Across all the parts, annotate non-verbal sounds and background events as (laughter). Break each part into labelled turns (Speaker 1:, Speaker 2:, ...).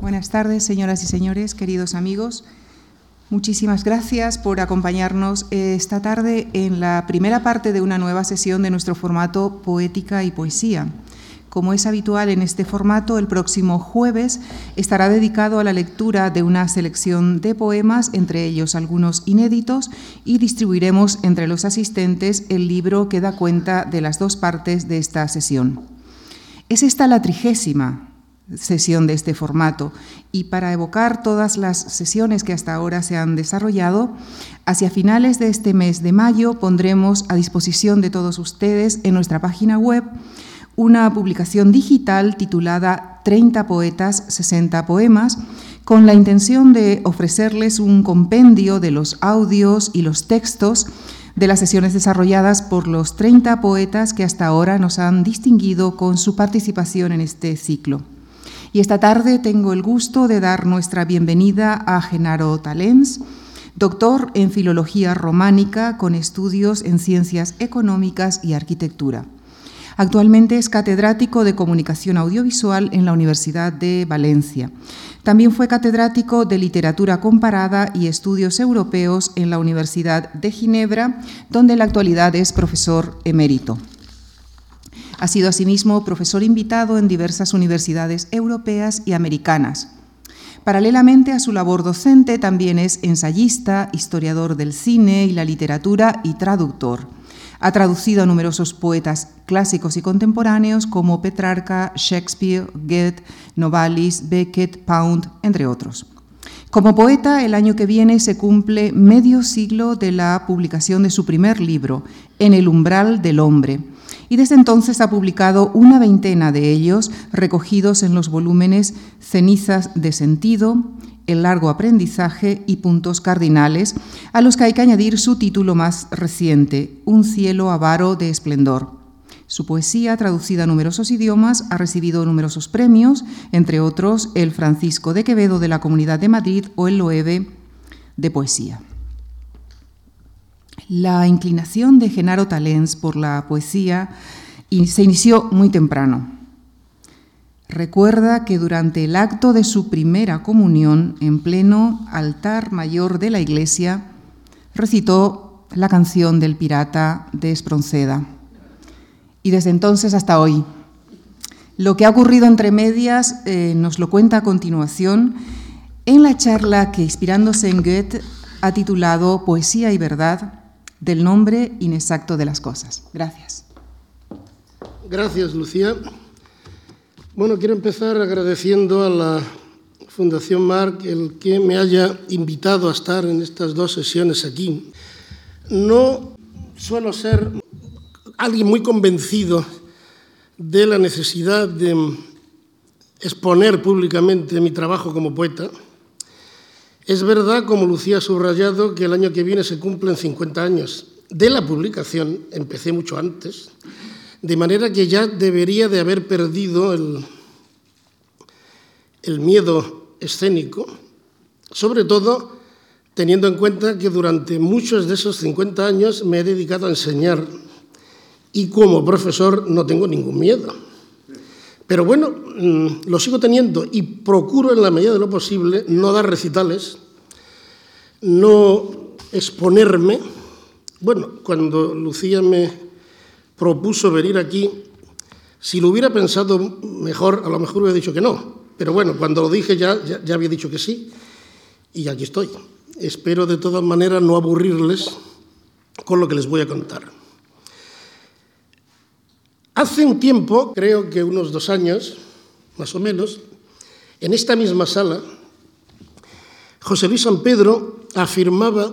Speaker 1: Buenas tardes, señoras y señores, queridos amigos. Muchísimas gracias por acompañarnos esta tarde en la primera parte de una nueva sesión de nuestro formato Poética y Poesía. Como es habitual en este formato, el próximo jueves estará dedicado a la lectura de una selección de poemas, entre ellos algunos inéditos, y distribuiremos entre los asistentes el libro que da cuenta de las dos partes de esta sesión. Es esta la trigésima sesión de este formato. Y para evocar todas las sesiones que hasta ahora se han desarrollado, hacia finales de este mes de mayo pondremos a disposición de todos ustedes en nuestra página web una publicación digital titulada 30 poetas, 60 poemas, con la intención de ofrecerles un compendio de los audios y los textos de las sesiones desarrolladas por los 30 poetas que hasta ahora nos han distinguido con su participación en este ciclo. Y esta tarde tengo el gusto de dar nuestra bienvenida a Genaro Talens, doctor en Filología Románica con estudios en Ciencias Económicas y Arquitectura. Actualmente es catedrático de Comunicación Audiovisual en la Universidad de Valencia. También fue catedrático de Literatura Comparada y Estudios Europeos en la Universidad de Ginebra, donde en la actualidad es profesor emérito. Ha sido asimismo profesor invitado en diversas universidades europeas y americanas. Paralelamente a su labor docente, también es ensayista, historiador del cine y la literatura y traductor. Ha traducido a numerosos poetas clásicos y contemporáneos como Petrarca, Shakespeare, Goethe, Novalis, Beckett, Pound, entre otros. Como poeta, el año que viene se cumple medio siglo de la publicación de su primer libro, En el umbral del hombre, y desde entonces ha publicado una veintena de ellos recogidos en los volúmenes Cenizas de Sentido, El largo aprendizaje y Puntos Cardinales, a los que hay que añadir su título más reciente, Un cielo avaro de esplendor. Su poesía, traducida a numerosos idiomas, ha recibido numerosos premios, entre otros el Francisco de Quevedo de la Comunidad de Madrid o el Loewe de Poesía. La inclinación de Genaro Talens por la poesía se inició muy temprano. Recuerda que durante el acto de su primera comunión en pleno altar mayor de la iglesia, recitó la canción del pirata de Espronceda. Y desde entonces hasta hoy. Lo que ha ocurrido entre medias eh, nos lo cuenta a continuación en la charla que, inspirándose en Goethe, ha titulado Poesía y Verdad, del nombre inexacto de las cosas. Gracias.
Speaker 2: Gracias, Lucía. Bueno, quiero empezar agradeciendo a la Fundación Marc el que me haya invitado a estar en estas dos sesiones aquí. No suelo ser alguien muy convencido de la necesidad de exponer públicamente mi trabajo como poeta es verdad, como Lucía ha subrayado, que el año que viene se cumplen 50 años de la publicación, empecé mucho antes, de manera que ya debería de haber perdido el, el miedo escénico, sobre todo teniendo en cuenta que durante muchos de esos 50 años me he dedicado a enseñar y como profesor no tengo ningún miedo. Pero bueno, mm, lo sigo teniendo y procuro en la medida de lo posible no dar recitales, no exponerme. Bueno, cuando Lucía me propuso venir aquí, si lo hubiera pensado mejor, a lo mejor hubiera dicho que no. Pero bueno, cuando lo dije ya, ya, había dicho que sí y aquí estoy. Espero de todas maneras no aburrirles con lo que les voy a contar. Hace un tiempo, creo que unos dos años, más o menos, en esta misma sala, José Luis San Pedro afirmaba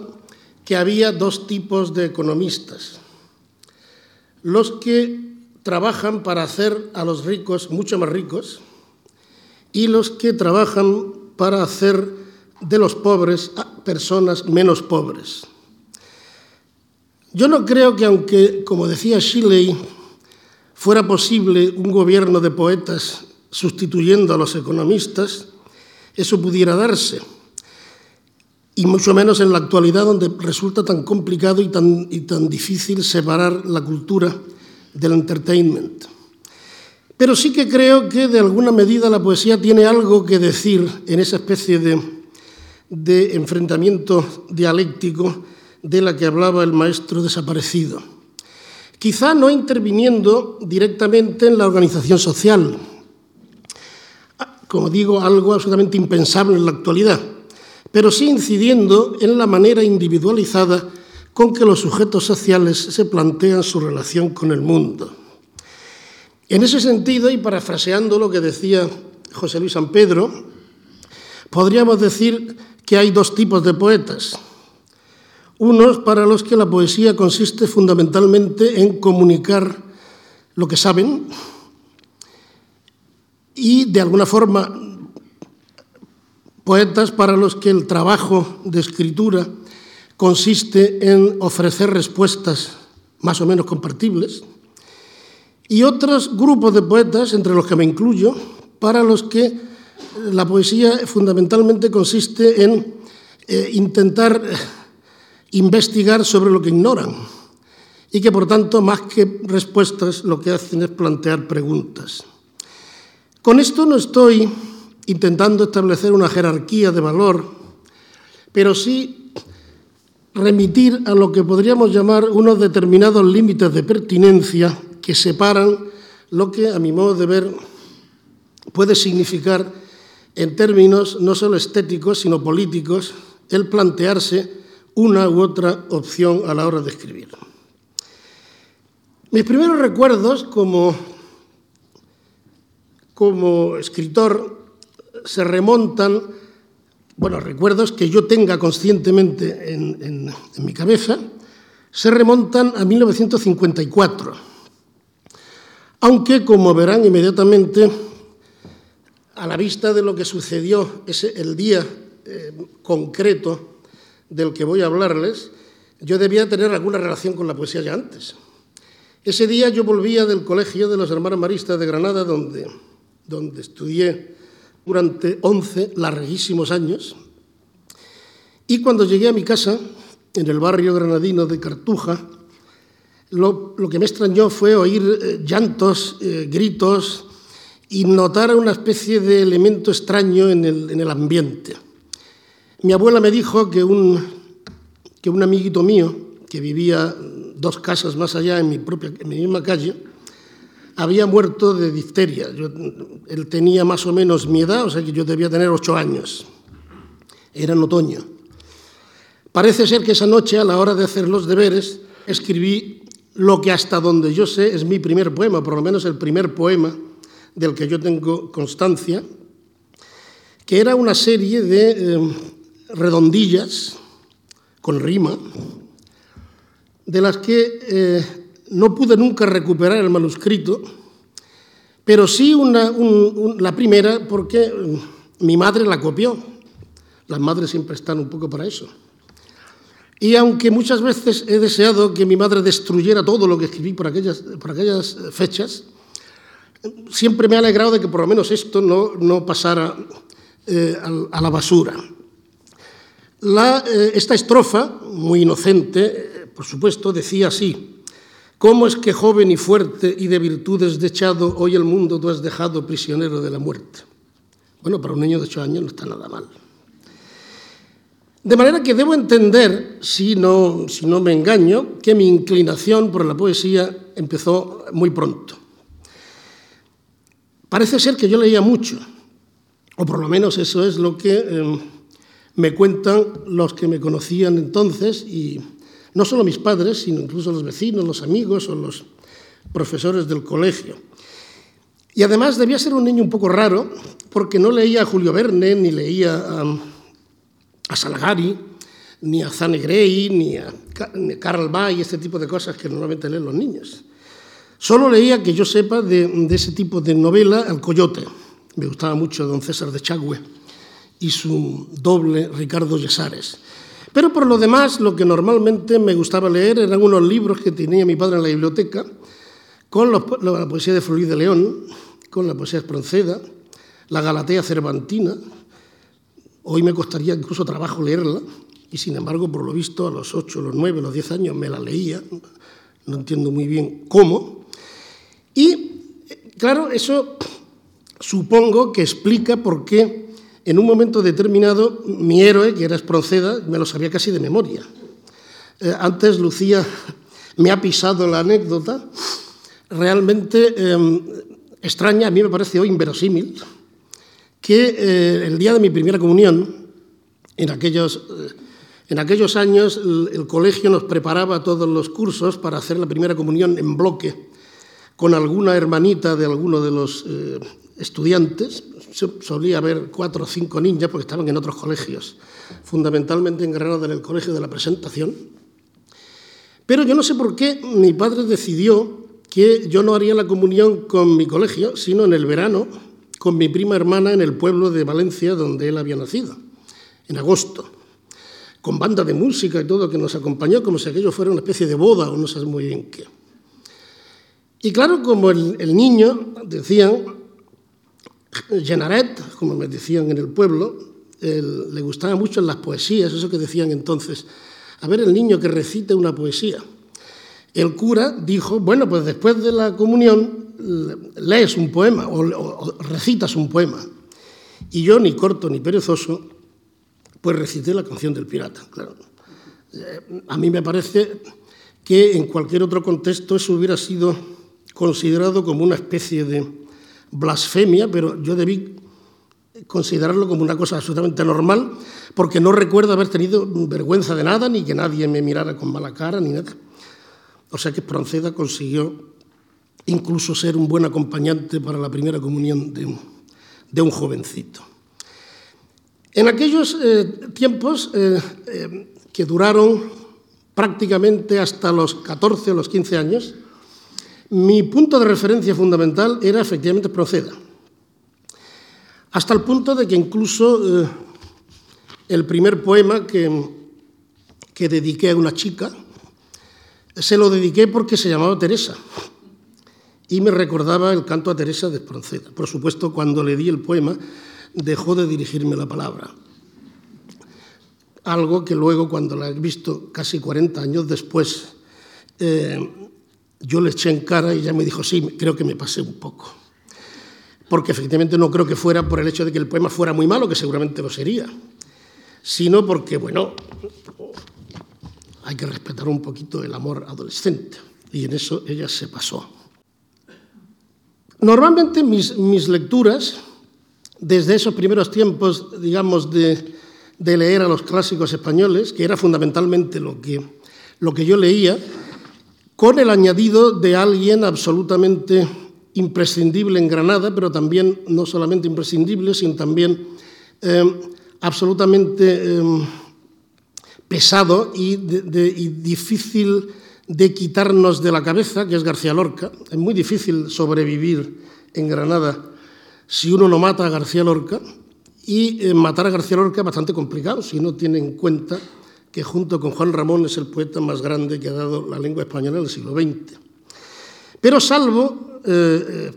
Speaker 2: que había dos tipos de economistas. Los que trabajan para hacer a los ricos mucho más ricos y los que trabajan para hacer de los pobres a personas menos pobres. Yo no creo que aunque, como decía Shelley, fuera posible un gobierno de poetas sustituyendo a los economistas, eso pudiera darse. Y mucho menos en la actualidad donde resulta tan complicado y tan, difícil separar la cultura del entertainment. Pero sí que creo que de alguna medida la poesía tiene algo que decir en esa especie de enfrentamiento dialéctico de la que hablaba el maestro desaparecido. Quizá no interviniendo directamente en la organización social, como digo, algo absolutamente impensable en la actualidad, pero sí incidiendo en la manera individualizada con que los sujetos sociales se plantean su relación con el mundo. En ese sentido, y parafraseando lo que decía José Luis San Pedro, podríamos decir que hay dos tipos de poetas. Unos para los que la poesía consiste fundamentalmente en comunicar lo que saben y, de alguna forma, poetas para los que el trabajo de escritura consiste en ofrecer respuestas más o menos compartibles y otros grupos de poetas, entre los que me incluyo, para los que la poesía fundamentalmente consiste en eh, intentar investigar sobre lo que ignoran y que por tanto más que respuestas lo que hacen es plantear preguntas. Con esto no estoy intentando establecer una jerarquía de valor, pero sí remitir a lo que podríamos llamar unos determinados límites de pertinencia que separan lo que, a mi modo de ver, puede significar en términos no solo estéticos, sino políticos, el plantearse una u otra opción a la hora de escribir. Mis primeros recuerdos como, como escritor se remontan, bueno, recuerdos que yo tenga conscientemente en, en mi cabeza, se remontan a 1954 aunque, como verán inmediatamente, a la vista de lo que sucedió ese, el día eh, concreto del que voy a hablarles, yo debía tener alguna relación con la poesía ya antes. Ese día yo volvía del colegio de los hermanos maristas de Granada, donde, donde estudié durante 11 larguísimos años, y cuando llegué a mi casa, en el barrio granadino de Cartuja, lo, que me extrañó fue oír eh, llantos, eh, gritos y notar una especie de elemento extraño en el, ambiente. Mi abuela me dijo que un, que un amiguito mío, que vivía dos casas más allá en mi, propia, mi misma calle, había muerto de difteria. él tenía más o menos mi edad, o sea que yo debía tener ocho años. Era en otoño. Parece ser que esa noche, a la hora de hacer los deberes, escribí lo que hasta donde yo sé es mi primer poema, por lo menos el primer poema del que yo tengo constancia, que era una serie de eh, redondillas con rima, de las que eh, no pude nunca recuperar el manuscrito, pero sí la primera porque mm, mi madre la copió. Las madres siempre están un poco para eso. Y aunque muchas veces he deseado que mi madre destruyera todo lo que escribí por aquellas, por aquellas fechas, siempre me ha alegrado de que por lo menos esto no, no pasara eh, a la basura. Eh, esta estrofa, muy inocente, eh, por supuesto, decía así, ¿cómo es que joven y fuerte y de virtudes dechado, hoy el mundo tú has dejado prisionero de la muerte? Bueno, para un niño de ocho años no está nada mal. De manera que debo entender, si no, si no me engaño, que mi inclinación por la poesía empezó muy pronto. Parece ser que yo leía mucho, o por lo menos eso es lo que em, me cuentan los que me conocían entonces, y no solo mis padres, sino incluso los vecinos, los amigos o los profesores del colegio. Y además debía ser un niño un poco raro, porque no leía a Julio Verne, ni leía a a Salgari, ni a Zane Grey, ni a Karl May, este tipo de cosas que normalmente leen los niños. Solo leía, que yo sepa, de, ese tipo de novela, El Coyote. Me gustaba mucho Don César de Chagüe y su doble Ricardo Yesares. Pero por lo demás, lo que normalmente me gustaba leer eran unos libros que tenía mi padre en la biblioteca, con la poesía de Florida de León, con la poesía espronceda, la Galatea Cervantina, Hoy me costaría incluso trabajo leerla y sin embargo, por lo visto, a los 8, los 9, los 10 años me la leía, no entiendo muy bien cómo. Y Claro, eso supongo que explica por qué en un momento determinado mi héroe, que era Espronceda, me lo sabía casi de memoria. Eh, antes Lucía me ha pisado la anécdota, realmente em, extraña, a mí me parece hoy inverosímil, que eh, el día de mi primera comunión, en aquellos, eh, en aquellos años el, colegio nos preparaba todos los cursos para hacer la primera comunión en bloque con alguna hermanita de alguno de los estudiantes. Solía haber cuatro o cinco niñas porque estaban en otros colegios, fundamentalmente en Granada en el colegio de la presentación. Pero yo no sé por qué mi padre decidió que yo no haría la comunión con mi colegio, sino en el verano con mi prima hermana en el pueblo de Valencia donde él había nacido, en agosto, con banda de música y todo que nos acompañó como si aquello fuera una especie de boda o no sé muy bien qué. Y claro, como el, el niño, decían, Genaret, como me decían en el pueblo, le gustaban mucho las poesías, eso que decían entonces, a ver el niño que recite una poesía. El cura dijo, bueno, pues después de la comunión lees un poema o, o, recitas un poema. Y yo, ni corto ni perezoso, pues recité la canción del pirata, claro. A mí me parece que en cualquier otro contexto eso hubiera sido considerado como una especie de blasfemia, pero yo debí considerarlo como una cosa absolutamente normal, porque no recuerdo haber tenido vergüenza de nada, ni que nadie me mirara con mala cara, ni nada. O sea que Espronceda consiguió incluso ser un buen acompañante para la primera comunión de un, de un jovencito. En aquellos eh, tiempos eh, eh, que duraron prácticamente hasta los 14 o los 15 años, mi punto de referencia fundamental era efectivamente Proceda. Hasta el punto de que incluso eh, el primer poema que, que dediqué a una chica, se lo dediqué porque se llamaba Teresa y me recordaba el canto a Teresa de Espronceda. Por supuesto, cuando le di el poema, dejó de dirigirme la palabra. Algo que luego, cuando la he visto casi 40 años después, eh, yo le eché en cara y ella me dijo, sí, creo que me pasé un poco. Porque efectivamente no creo que fuera por el hecho de que el poema fuera muy malo, que seguramente lo sería, sino porque, bueno, hay que respetar un poquito el amor adolescente. Y en eso ella se pasó. Normalmente mis, mis lecturas, desde esos primeros tiempos, digamos, de, de, leer a los clásicos españoles, que era fundamentalmente lo que, lo que yo leía, con el añadido de alguien absolutamente imprescindible en Granada, pero también no solamente imprescindible, sino también eh, absolutamente eh, pesado y, difícil de quitarnos de la cabeza, que es García Lorca. Es muy difícil sobrevivir en Granada si uno no mata a García Lorca, y eh, matar a García Lorca es bastante complicado si no tiene en cuenta que junto con Juan Ramón es el poeta más grande que ha dado la lengua española del siglo XX. Pero salvo eh,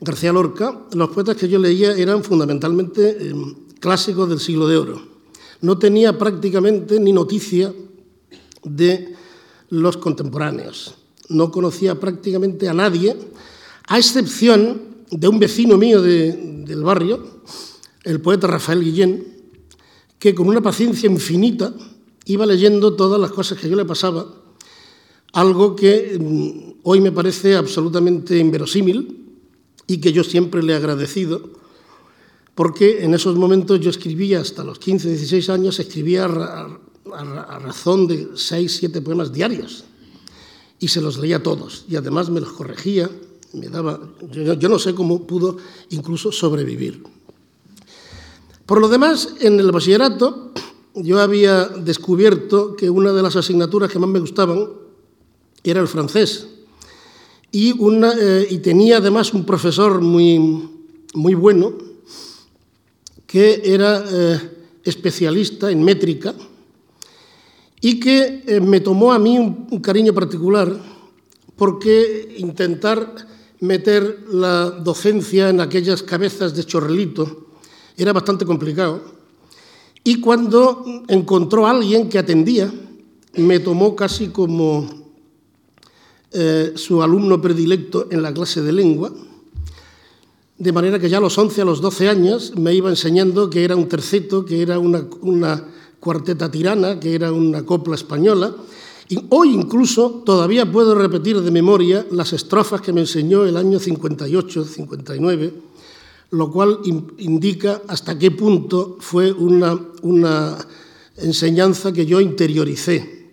Speaker 2: García Lorca, los poetas que yo leía eran fundamentalmente eh, clásicos del siglo de oro. No tenía prácticamente ni noticia de los contemporáneos. No conocía prácticamente a nadie, a excepción de un vecino mío de, del barrio, el poeta Rafael Guillén, que con una paciencia infinita iba leyendo todas las cosas que yo le pasaba, algo que mm, hoy me parece absolutamente inverosímil y que yo siempre le he agradecido, porque en esos momentos yo escribía hasta los 15, 16 años, escribía a, a, a razón de 6, 7 poemas diarios y se los leía todos y además me los corregía, me daba, yo, yo no sé cómo pudo incluso sobrevivir. Por lo demás, en el bachillerato yo había descubierto que una de las asignaturas que más me gustaban era el francés. Y, eh, tenía además un profesor muy, muy bueno que era eh, especialista en métrica y que eh, me tomó a mí un, un cariño particular porque intentar meter la docencia en aquellas cabezas de chorrelito era bastante complicado y cuando encontró a alguien que atendía, me tomó casi como eh, su alumno predilecto en la clase de lengua, de manera que ya a los 11, a los 12 años me iba enseñando que era un terceto, que era una, una cuarteta tirana, que era una copla española. Y hoy incluso todavía puedo repetir de memoria las estrofas que me enseñó el año 58, 59, lo cual indica hasta qué punto fue una, una enseñanza que yo interioricé.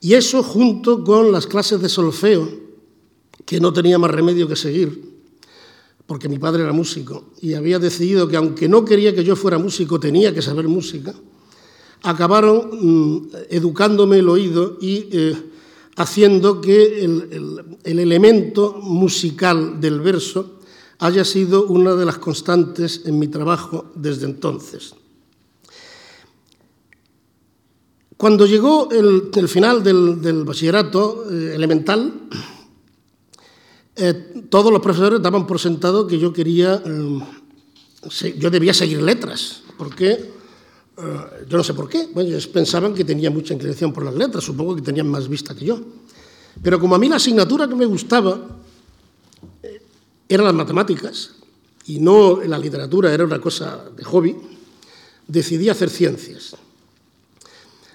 Speaker 2: Y eso junto con las clases de solfeo, que no tenía más remedio que seguir, porque mi padre era músico y había decidido que aunque no quería que yo fuera músico, tenía que saber música, acabaron mm, educándome el oído y eh, haciendo que el, el elemento musical del verso haya sido una de las constantes en mi trabajo desde entonces. Cuando llegó el, final del, bachillerato eh, elemental, eh, todos los profesores daban por sentado que yo quería, eh, yo debía seguir letras, porque yo no sé por qué, bueno, ellos pensaban que tenía mucha inclinación por las letras, supongo que tenían más vista que yo. Pero como a mí la asignatura que me gustaba eran las matemáticas y no la literatura, era una cosa de hobby, decidí hacer ciencias.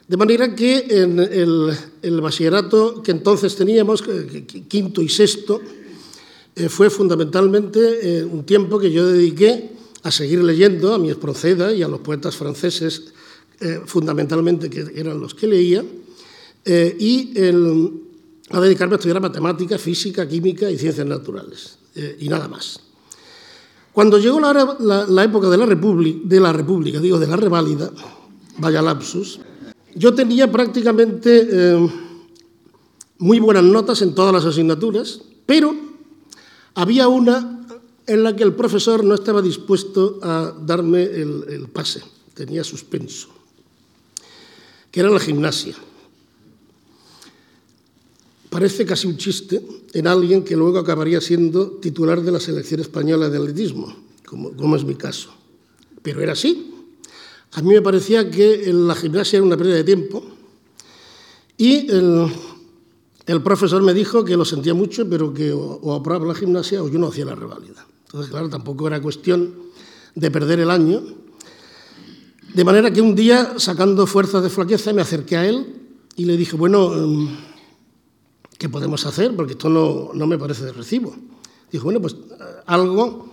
Speaker 2: De manera que en el, bachillerato que entonces teníamos, quinto y sexto, eh, fue fundamentalmente eh, un tiempo que yo dediqué a seguir leyendo a mi Espronceda y a los poetas franceses, eh, fundamentalmente que eran los que leía, y a dedicarme a estudiar matemática, física, química y ciencias naturales, y nada más. Cuando llegó la, época de la, de la República, digo, de la reválida, vaya lapsus, yo tenía prácticamente eh, muy buenas notas en todas las asignaturas, pero había una en la que el profesor no estaba dispuesto a darme el, el pase, tenía suspenso, que era la gimnasia. Parece casi un chiste en alguien que luego acabaría siendo titular de la selección española de atletismo, como, como es mi caso. Pero era así. A mí me parecía que la gimnasia era una pérdida de tiempo y el, el profesor me dijo que lo sentía mucho, pero que o, o aprobaba la gimnasia o yo no hacía la reválida. Entonces, claro, tampoco era cuestión de perder el año. De manera que un día, sacando fuerzas de flaqueza, me acerqué a él y le dije, bueno, ¿qué podemos hacer? Porque esto no, no me parece de recibo. Dijo, bueno, pues algo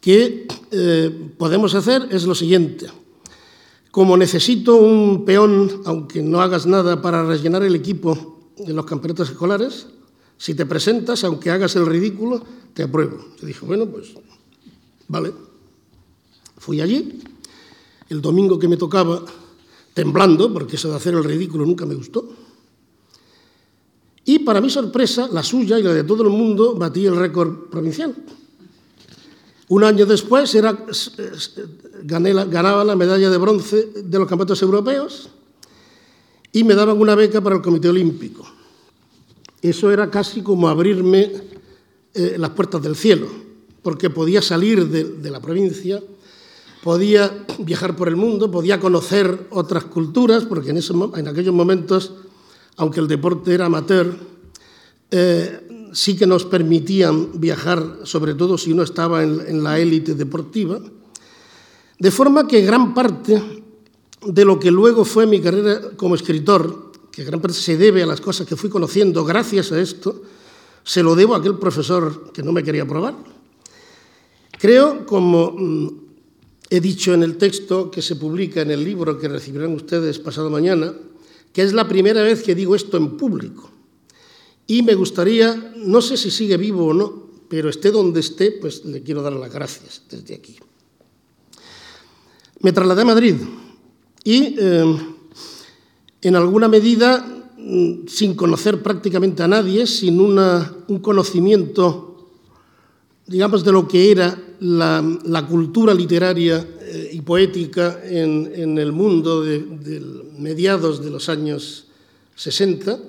Speaker 2: que eh, podemos hacer es lo siguiente. Como necesito un peón, aunque no hagas nada para rellenar el equipo de los campeonatos escolares, si te presentas, aunque hagas el ridículo, te apruebo. Yo dije, bueno, pues vale. Fui allí, el domingo que me tocaba, temblando, porque eso de hacer el ridículo nunca me gustó. Y para mi sorpresa, la suya y la de todo el mundo batí el récord provincial. Un año después era, ganaba la medalla de bronce de los campeonatos europeos y me daban una beca para el Comité Olímpico. Eso era casi como abrirme eh, las puertas del cielo, porque podía salir de, de la provincia, podía viajar por el mundo, podía conocer otras culturas, porque en, ese, en aquellos momentos, aunque el deporte era amateur, eh, sí que nos permitían viajar, sobre todo si uno estaba en, en la élite deportiva, de forma que gran parte de lo que luego fue mi carrera como escritor, que gran parte se debe a las cosas que fui conociendo gracias a esto, se lo debo a aquel profesor que no me quería probar. Creo, como mm, he dicho en el texto que se publica en el libro que recibirán ustedes pasado mañana, que es la primera vez que digo esto en público. Y me gustaría, no sé si sigue vivo o no, pero esté donde esté, pues le quiero dar las gracias desde aquí. Me trasladé a Madrid y eh, en alguna medida, mm, sin conocer prácticamente a nadie, sin un conocimiento, digamos, de lo que era la cultura literaria eh, y poética en, en el mundo de, de, mediados de los años 60,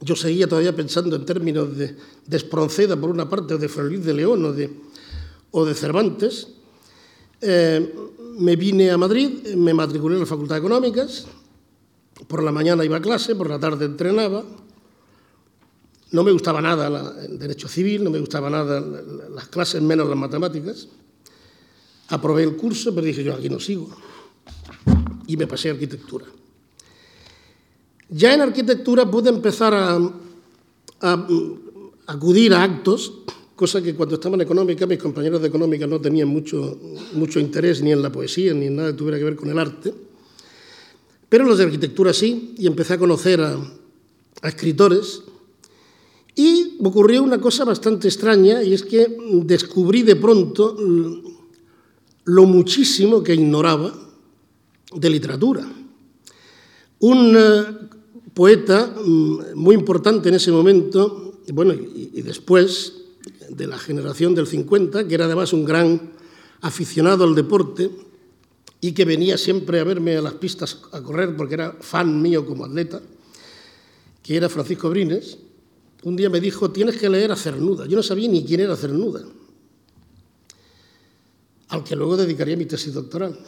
Speaker 2: yo seguía todavía pensando en términos de, de Espronceda, por una parte, o de Luis de León o de, o de Cervantes. Eh, me vine a Madrid, me matriculé en la Facultad de Económicas, por la mañana iba a clase, por la tarde entrenaba. no me gustaba nada el derecho civil, no me gustaba nada las clases, menos las matemáticas. Aprobé el curso, pero dije yo aquí no sigo. Y me pasé a arquitectura. Ya en arquitectura pude empezar a, acudir a actos, cosa que cuando estaba en económica mis compañeros de económica no tenían mucho, mucho interés ni en la poesía ni en nada que tuviera que ver con el arte. Pero los de arquitectura sí, y empecé a conocer a, a escritores. Y ocurrió una cosa bastante extraña, y es que descubrí de pronto lo muchísimo que ignoraba de literatura. Un eh, poeta mm, muy importante en ese momento, bueno, y, después de la generación del 50, que era además un gran aficionado al deporte y que venía siempre a verme a las pistas a correr porque era fan mío como atleta, que era Francisco Brines, un día me dijo, tienes que leer a Cernuda. Yo no sabía ni quién era Cernuda al que luego dedicaría mi tesis doctoral.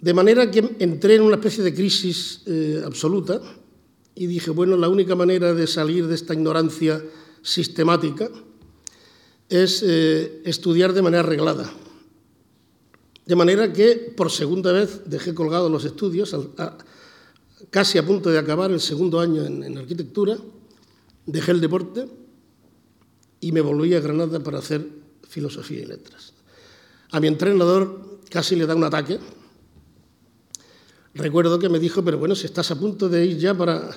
Speaker 2: De manera que entré en una especie de crisis eh, absoluta y dije, bueno, la única manera de salir de esta ignorancia sistemática es eh, estudiar de manera arreglada. De manera que por segunda vez dejé colgados los estudios, casi a punto de acabar el segundo año en arquitectura, dejé el deporte y me volví a Granada para hacer filosofía y letras. A mi entrenador casi le da un ataque. Recuerdo que me dijo, pero bueno, si estás a punto de ir ya para,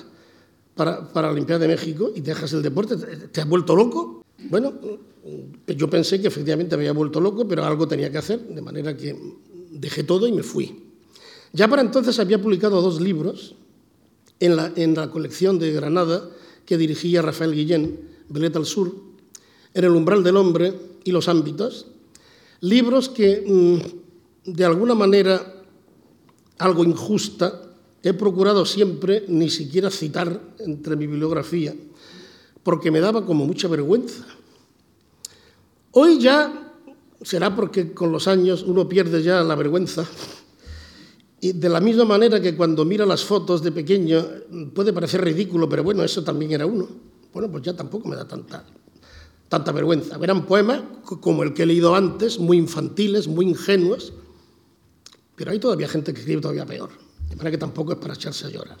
Speaker 2: para, para la Olimpiada de México y dejas el deporte, ¿te has vuelto loco? Bueno, yo pensé que efectivamente me había vuelto loco, pero algo tenía que hacer, de manera que dejé todo y me fui. Ya para entonces había publicado dos libros en la, en la colección de Granada que dirigía Rafael Guillén, Beleta al Sur, en el umbral del hombre y los ámbitos, Libros que, mm, de alguna manera, algo injusta, he procurado siempre ni siquiera citar entre mi bibliografía, porque me daba como mucha vergüenza. Hoy ya será porque con los años uno pierde ya la vergüenza. Y de la misma manera que cuando mira las fotos de pequeño puede parecer ridículo, pero bueno, eso también era uno. Bueno, pues ya tampoco me da tanta tanta vergüenza. Eran poemas como el que he leído antes, muy infantiles, muy ingenuos, pero hay todavía gente que escribe todavía peor, de manera que tampoco es para echarse a llorar.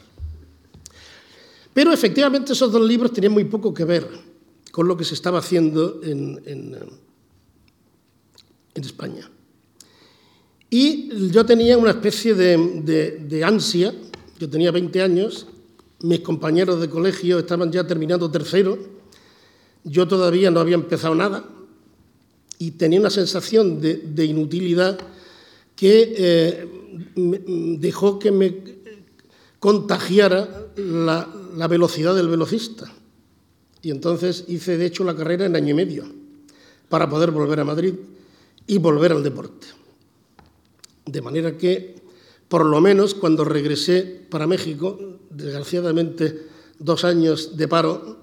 Speaker 2: Pero efectivamente esos dos libros tenían muy poco que ver con lo que se estaba haciendo en, en, España. Y yo tenía una especie de, de ansia, yo tenía 20 años, mis compañeros de colegio estaban ya terminando tercero, yo todavía no había empezado nada y tenía una sensación de, inutilidad que eh, dejó que me contagiara la, la, velocidad del velocista. Y entonces hice, de hecho, la carrera en año y medio para poder volver a Madrid y volver al deporte. De manera que, por lo menos, cuando regresé para México, desgraciadamente dos años de paro,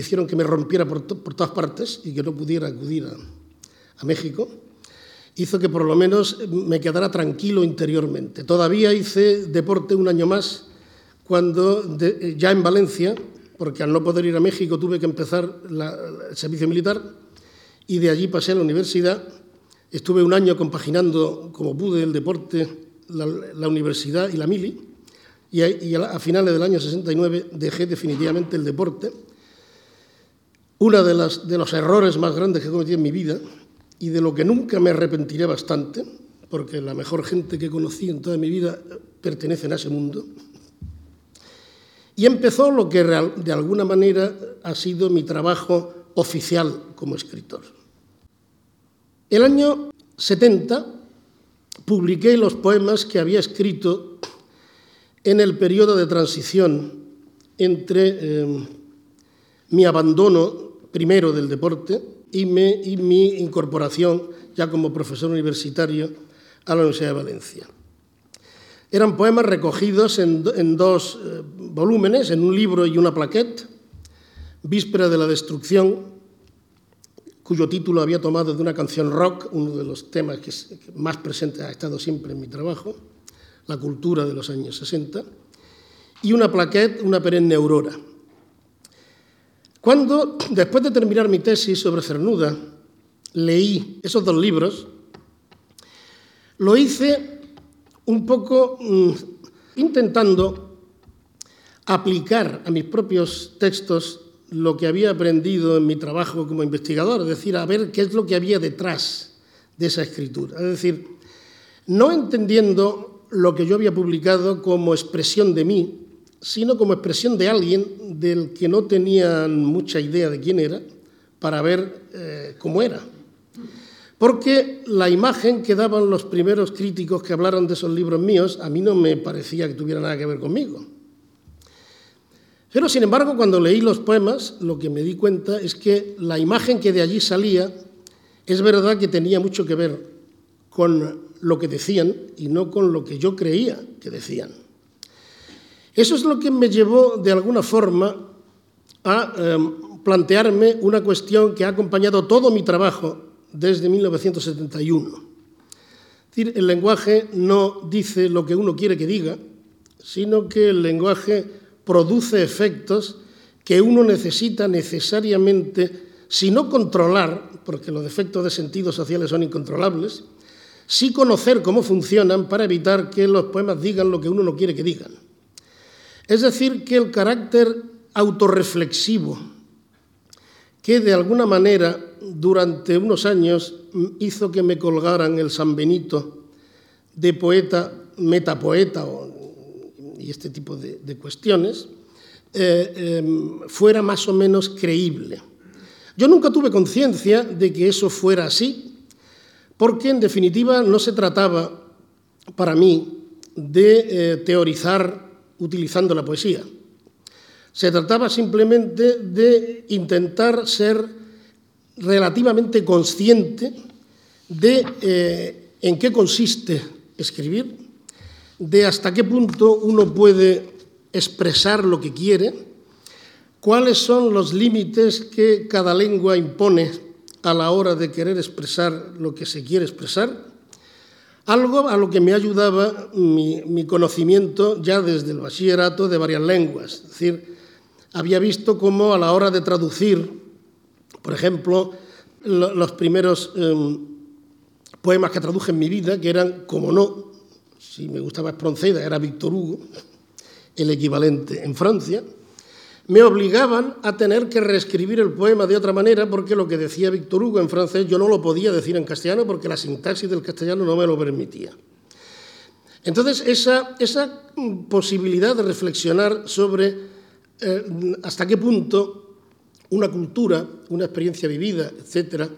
Speaker 2: hicieron que me rompiera por, todas partes y que no pudiera acudir a, México, hizo que por lo menos me quedara tranquilo interiormente. Todavía hice deporte un año más cuando ya en Valencia, porque al no poder ir a México tuve que empezar el servicio militar y de allí pasé a la universidad. Estuve un año compaginando como pude el deporte, la, universidad y la mili y a finales del año 69 dejé definitivamente el deporte uno de, los errores más grandes que he cometido en mi vida y de lo que nunca me arrepentiré bastante, porque la mejor gente que conocí en toda mi vida pertenece a ese mundo. Y empezó lo que de alguna manera ha sido mi trabajo oficial como escritor. El año 70 publiqué los poemas que había escrito en el periodo de transición entre eh, mi abandono primero del deporte y, mi incorporación ya como profesor universitario a la Universidad de Valencia. Eran poemas recogidos en, dos eh, volúmenes, en un libro y una plaquette, Víspera de la Destrucción, cuyo título había tomado de una canción rock, uno de los temas que más presente ha estado siempre en mi trabajo, la cultura de los años 60, y una plaquette, una perenne aurora. Cuando, después de terminar mi tesis sobre Cernuda, leí esos dos libros, lo hice un poco mm, intentando aplicar a mis propios textos lo que había aprendido en mi trabajo como investigador, es decir, a ver qué es lo que había detrás de esa escritura. Es decir, no entendiendo lo que yo había publicado como expresión de mí, sino como expresión de alguien del que no tenían mucha idea de quién era, para ver eh, cómo era. Porque la imagen que daban los primeros críticos que hablaron de esos libros míos, a mí no me parecía que tuviera nada que ver conmigo. Pero, sin embargo, cuando leí los poemas, lo que me di cuenta es que la imagen que de allí salía es verdad que tenía mucho que ver con lo que decían y no con lo que yo creía que decían. Eso es lo que me llevó, de alguna forma, a em, plantearme una cuestión que ha acompañado todo mi trabajo desde 1971. Es decir, el lenguaje no dice lo que uno quiere que diga, sino que el lenguaje produce efectos que uno necesita necesariamente, si no controlar, porque los efectos de sentido sociales son incontrolables, sí conocer cómo funcionan para evitar que los poemas digan lo que uno no quiere que digan. Es decir, que el carácter autorreflexivo, que de alguna manera durante unos años hizo que me colgaran el San Benito de poeta, metapoeta y este tipo de, cuestiones, eh, em, fuera más o menos creíble. Yo nunca tuve conciencia de que eso fuera así, porque en definitiva no se trataba para mí de eh, teorizar utilizando la poesía. Se trataba simplemente de intentar ser relativamente consciente de eh, en qué consiste escribir, de hasta qué punto uno puede expresar lo que quiere, cuáles son los límites que cada lengua impone a la hora de querer expresar lo que se quiere expresar, algo a lo que me ayudaba mi, mi conocimiento ya desde el bachillerato de varias lenguas. Es decir, había visto cómo a la hora de traducir por ejemplo, los primeros em, poemas que traduje en mi vida, que eran, como no, si me gustaba Espronceda, era Víctor Hugo, el equivalente en Francia, me obligaban a tener que reescribir el poema de otra manera porque lo que decía Víctor Hugo en francés yo no lo podía decir en castellano porque la sintaxis del castellano no me lo permitía. Entonces, esa, posibilidad de reflexionar sobre eh, hasta qué punto una cultura, una experiencia vivida, etcétera,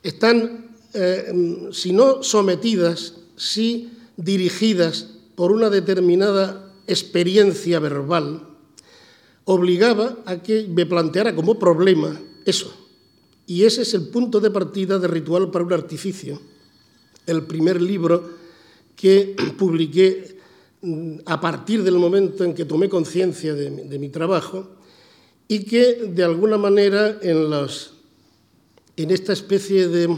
Speaker 2: están, eh, si no sometidas, sí dirigidas por una determinada experiencia verbal, obligaba a que me planteara como problema eso. Y ese es el punto de partida de Ritual para un Artificio, el primer libro que (clears throat) publiqué mm, a partir del momento en que tomé conciencia de mi trabajo y que de alguna manera en, los, en esta especie de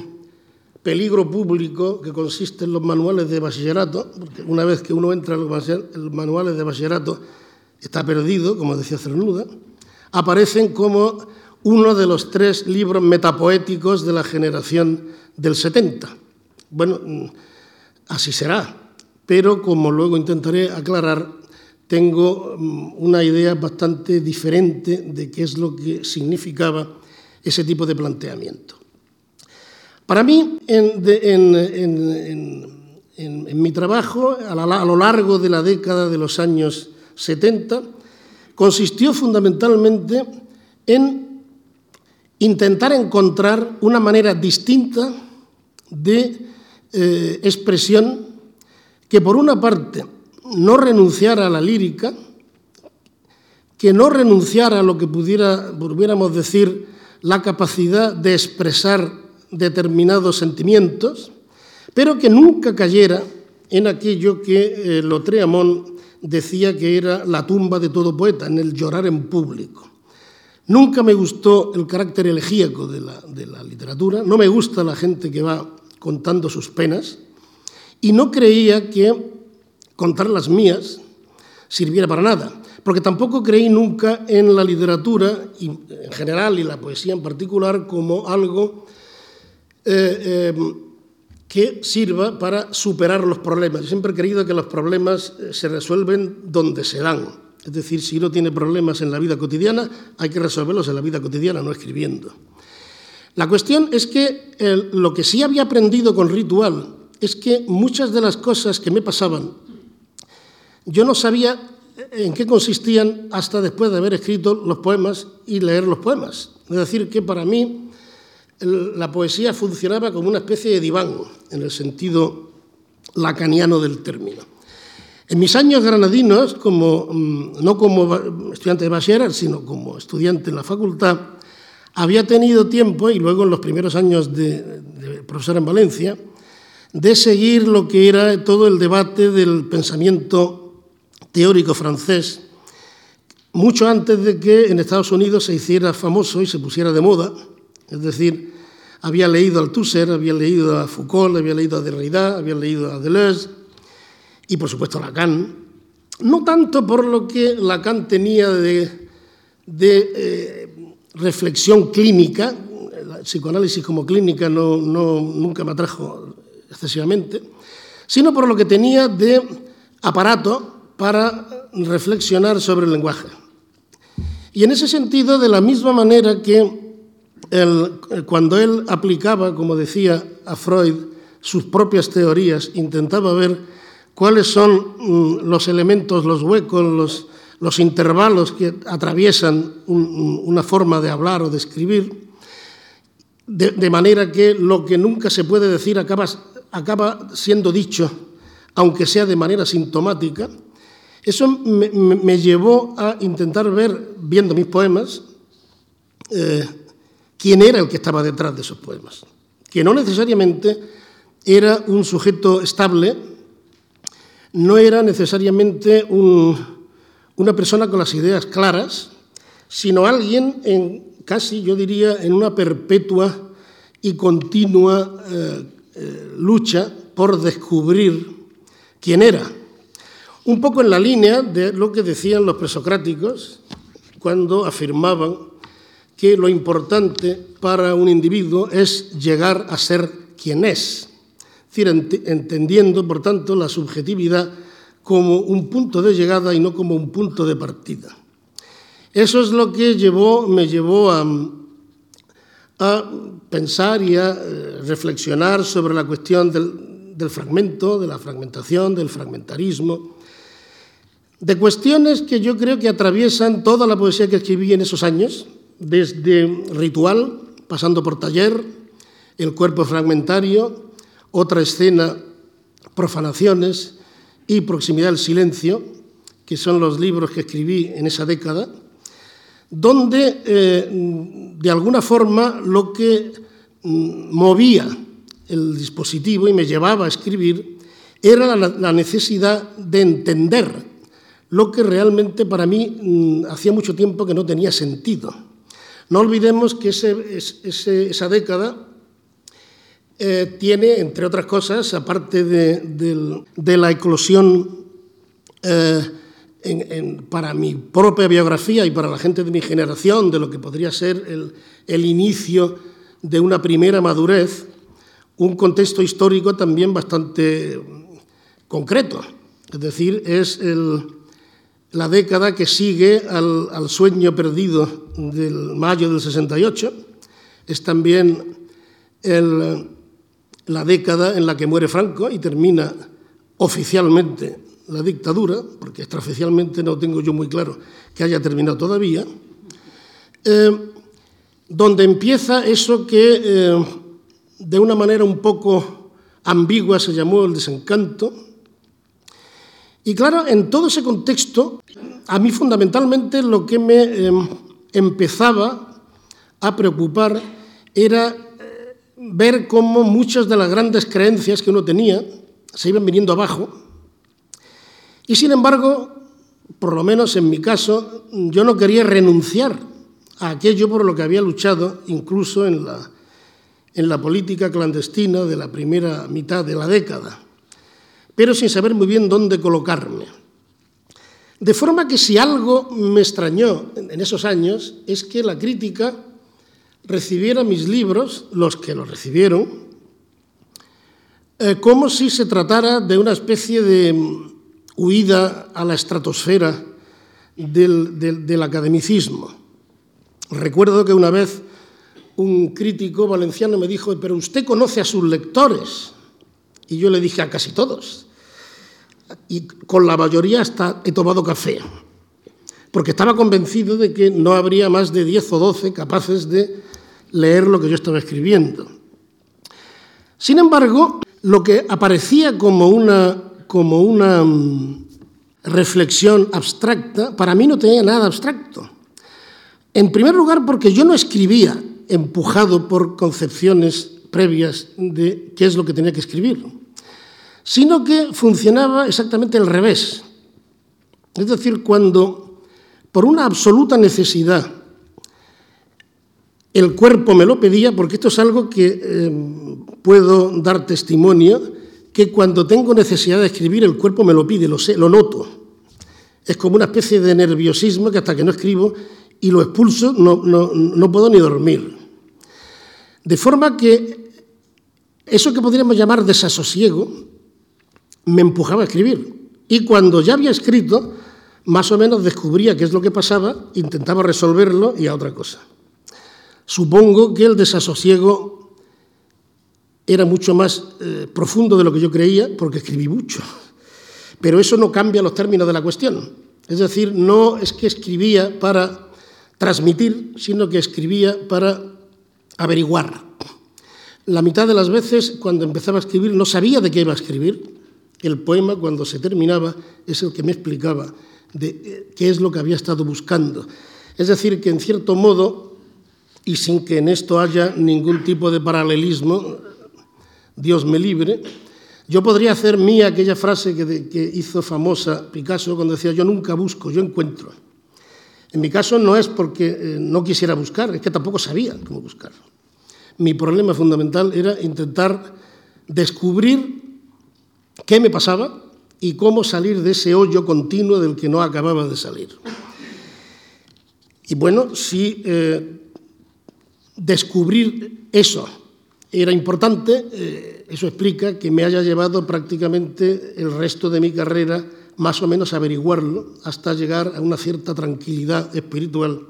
Speaker 2: peligro público que consiste en los manuales de bachillerato, porque una vez que uno entra en los manuales de bachillerato está perdido, como decía Cernuda, aparecen como uno de los tres libros metapoéticos de la generación del 70. Bueno, así será, pero como luego intentaré aclarar, tengo mm, una idea bastante diferente de qué es lo que significaba ese tipo de planteamiento. Para mí, en, mi trabajo, a, a, lo largo de la década de los años 70, consistió fundamentalmente en intentar encontrar una manera distinta de eh, expresión que, por una parte, no renunciara a la lírica, que no renunciara a lo que pudiera, pudiéramos decir, la capacidad de expresar determinados sentimientos, pero que nunca cayera en aquello que eh, Lotreamont decía que era la tumba de todo poeta, en el llorar en público. Nunca me gustó el carácter elegíaco de la, de la literatura, no me gusta la gente que va contando sus penas, y no creía que contar las mías sirviera para nada. porque tampoco creí nunca en la literatura en general y la poesía en particular como algo eh, eh, que sirva para superar los problemas. Yo siempre he creído que los problemas eh, se resuelven donde se dan. Es decir, si uno tiene problemas en la vida cotidiana, hay que resolverlos en la vida cotidiana, no escribiendo. La cuestión es que lo que sí había aprendido con ritual es que muchas de las cosas que me pasaban, yo no sabía en qué consistían hasta después de haber escrito los poemas y leer los poemas. Es decir, que para mí la poesía funcionaba como una especie de diván, en el sentido lacaniano del término. En mis años granadinos, como, mm, no como estudiante de bachiller, sino como estudiante en la facultad, había tenido tiempo, y luego en los primeros años de, de profesor en Valencia, de seguir lo que era todo el debate del pensamiento teórico francés, mucho antes de que en Estados Unidos se hiciera famoso y se pusiera de moda, es decir, había leído a Althusser, había leído a Foucault, había leído a Derrida, había leído a Deleuze y por supuesto a Lacan. No tanto por lo que Lacan tenía de, eh, reflexión clínica, el psicoanálisis como clínica no, nunca me atrajo excesivamente, sino por lo que tenía de aparato para reflexionar sobre el lenguaje. Y en ese sentido, de la misma manera que cuando él aplicaba, como decía a Freud, sus propias teorías, intentaba ver cuáles son mm, los elementos, los huecos, los, intervalos que atraviesan una forma de hablar o de escribir, de, manera que lo que nunca se puede decir acaba, acaba siendo dicho, aunque sea de manera sintomática. Eso me, llevó a intentar ver, viendo mis poemas, eh, quién era el que estaba detrás de esos poemas, que no necesariamente era un sujeto estable, no era necesariamente una persona con las ideas claras, sino alguien en casi, yo diría, en una perpetua y continua eh, eh, lucha por descubrir quién era. Un poco en la línea de lo que decían los presocráticos cuando afirmaban que lo importante para un individuo es llegar a ser quien es, es decir, entendiendo, por tanto, la subjetividad como un punto de llegada y no como un punto de partida. Eso es lo que me llevó a, a pensar y a eh, reflexionar sobre la cuestión del, del fragmento, de la fragmentación, del fragmentarismo, de cuestiones que yo creo que atraviesan toda la poesía que escribí en esos años, desde ritual, pasando por taller, el cuerpo fragmentario, otra escena, profanaciones y proximidad al silencio, que son los libros que escribí en esa década, donde eh, de alguna forma lo que mm, movía el dispositivo y me llevaba a escribir era la necesidad de entender lo que realmente para mí mm, hacía mucho tiempo que no tenía sentido no olvidemos que esa década eh, tiene, entre otras cosas, aparte de, la eclosión eh, para mi propia biografía y para la gente de mi generación, de lo que podría ser el, inicio de una primera madurez, un contexto histórico también bastante concreto. Es decir, es el, la década que sigue al, sueño perdido del mayo del 68. Es también la década en la que muere Franco y termina oficialmente la dictadura, porque extraoficialmente no tengo yo muy claro que haya terminado todavía, eh, donde empieza eso que eh, de una manera un poco ambigua se llamó el desencanto, y claro, en todo ese contexto, a mí fundamentalmente lo que me em, empezaba a preocupar era eh, ver cómo muchas de las grandes creencias que uno tenía se iban viniendo abajo. Y sin embargo, por lo menos en mi caso, yo no quería renunciar a aquello por lo que había luchado, incluso en la, en la política clandestina de la primera mitad de la década pero sin saber muy bien dónde colocarme. De forma que si algo me extrañó en esos años es que la crítica recibiera mis libros, los que los recibieron, eh, como si se tratara de una especie de huida a la estratosfera del, del academicismo. Recuerdo que una vez un crítico valenciano me dijo, pero usted conoce a sus lectores. Y yo le dije a casi todos. Y con la mayoría hasta he tomado café, porque estaba convencido de que no habría más de 10 o 12 capaces de leer lo que yo estaba escribiendo. Sin embargo, lo que aparecía como una, como una mm, reflexión abstracta, para mí no tenía nada abstracto. En primer lugar, porque yo no escribía empujado por concepciones previas de qué es lo que tenía que escribir, sino que funcionaba exactamente al revés. Es decir, cuando por una absoluta necesidad el cuerpo me lo pedía, porque esto es algo que eh, puedo dar testimonio, que cuando tengo necesidad de escribir el cuerpo me lo pide, lo sé, lo noto. Es como una especie de nerviosismo que hasta que no escribo y lo expulso no, no puedo ni dormir. De forma que eso que podríamos llamar desasosiego me empujaba a escribir. Y cuando ya había escrito, más o menos descubría qué es lo que pasaba, intentaba resolverlo y a otra cosa. Supongo que el desasosiego era mucho más eh, profundo de lo que yo creía, porque escribí mucho. Pero eso no cambia los términos de la cuestión. Es decir, no es que escribía para transmitir, sino que escribía para averiguar. La mitad de las veces, cuando empezaba a escribir, no sabía de qué iba a escribir. El poema, cuando se terminaba, es el que me explicaba de eh, qué es lo que había estado buscando. Es decir, que en cierto modo, y sin que en esto haya ningún tipo de paralelismo, Dios me libre, yo podría hacer mía aquella frase que, hizo famosa Picasso cuando decía, yo nunca busco, yo encuentro. En mi caso no es porque eh, no quisiera buscar, es que tampoco sabía cómo buscar. Mi problema fundamental era intentar descubrir qué me pasaba y cómo salir de ese hoyo continuo del que no acababa de salir. Y bueno, si eh, descubrir eso era importante, eh, eso explica que me haya llevado prácticamente el resto de mi carrera más o menos averiguarlo hasta llegar a una cierta tranquilidad espiritual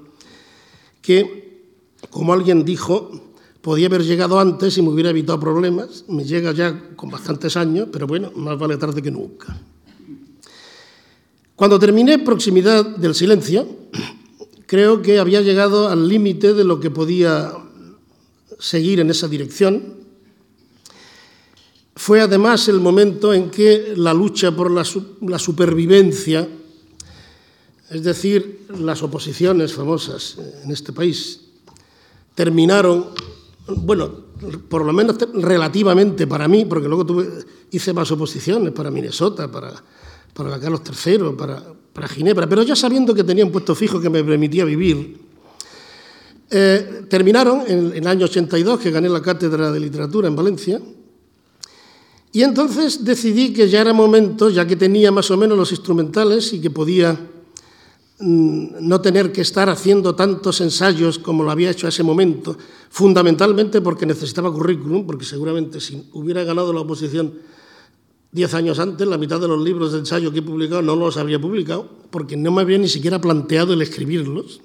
Speaker 2: que, como alguien dijo, podía haber llegado antes y me hubiera evitado problemas. Me llega ya con bastantes años, pero bueno, más vale tarde que nunca. Cuando terminé Proximidad del Silencio, (clears throat) creo que había llegado al límite de lo que podía seguir en esa dirección fue además el momento en que la lucha por la, supervivencia, es decir, las oposiciones famosas en este país, terminaron, bueno, por lo menos relativamente para mí, porque luego tuve, hice más oposiciones para Minnesota, para, para la Carlos III, para, para Ginebra, pero ya sabiendo que tenía un puesto fijo que me permitía vivir, eh, terminaron en, en el año 82, que gané la cátedra de literatura en Valencia, y entonces decidí que ya era momento, ya que tenía más o menos los instrumentales y que podía no tener que estar haciendo tantos ensayos como lo había hecho a ese momento, fundamentalmente porque necesitaba currículum, porque seguramente si hubiera ganado la oposición diez años antes, la mitad de los libros de ensayo que he publicado no los habría publicado, porque no me había ni siquiera planteado el escribirlos,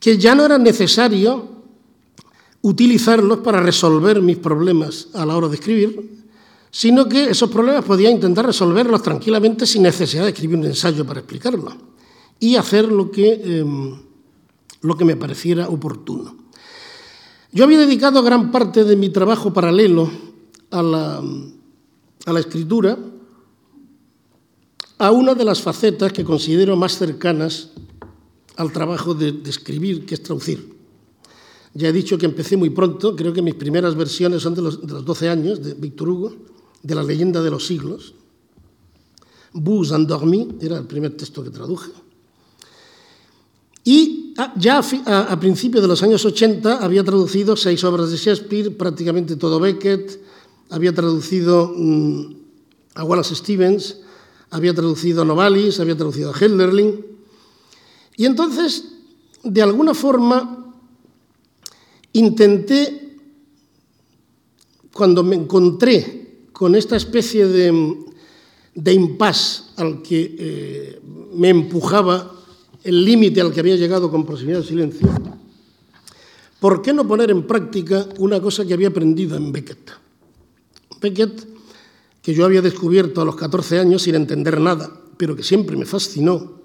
Speaker 2: que ya no era necesario utilizarlos para resolver mis problemas a la hora de escribir, sino que esos problemas podía intentar resolverlos tranquilamente sin necesidad de escribir un ensayo para explicarlo y hacer lo que, em, lo que me pareciera oportuno. Yo había dedicado gran parte de mi trabajo paralelo a la, a la escritura a una de las facetas que considero más cercanas al trabajo de, de, escribir, que es traducir. Ya he dicho que empecé muy pronto, creo que mis primeras versiones son de los, de los 12 años, de Víctor Hugo, de la leyenda de los siglos. Bus endormi era el primer texto que traduje. Y ah, ya a, principios de los años 80 había traducido seis obras de Shakespeare, prácticamente todo Beckett, había traducido mm, a Wallace Stevens, había traducido a Novalis, había traducido a Helderling. Y entonces, de alguna forma, intenté, cuando me encontré con esta especie de, de al que eh, me empujaba el límite al que había llegado con proximidad de silencio, ¿por qué no poner en práctica una cosa que había aprendido en Beckett? Beckett, que yo había descubierto a los 14 años sin entender nada, pero que siempre me fascinó,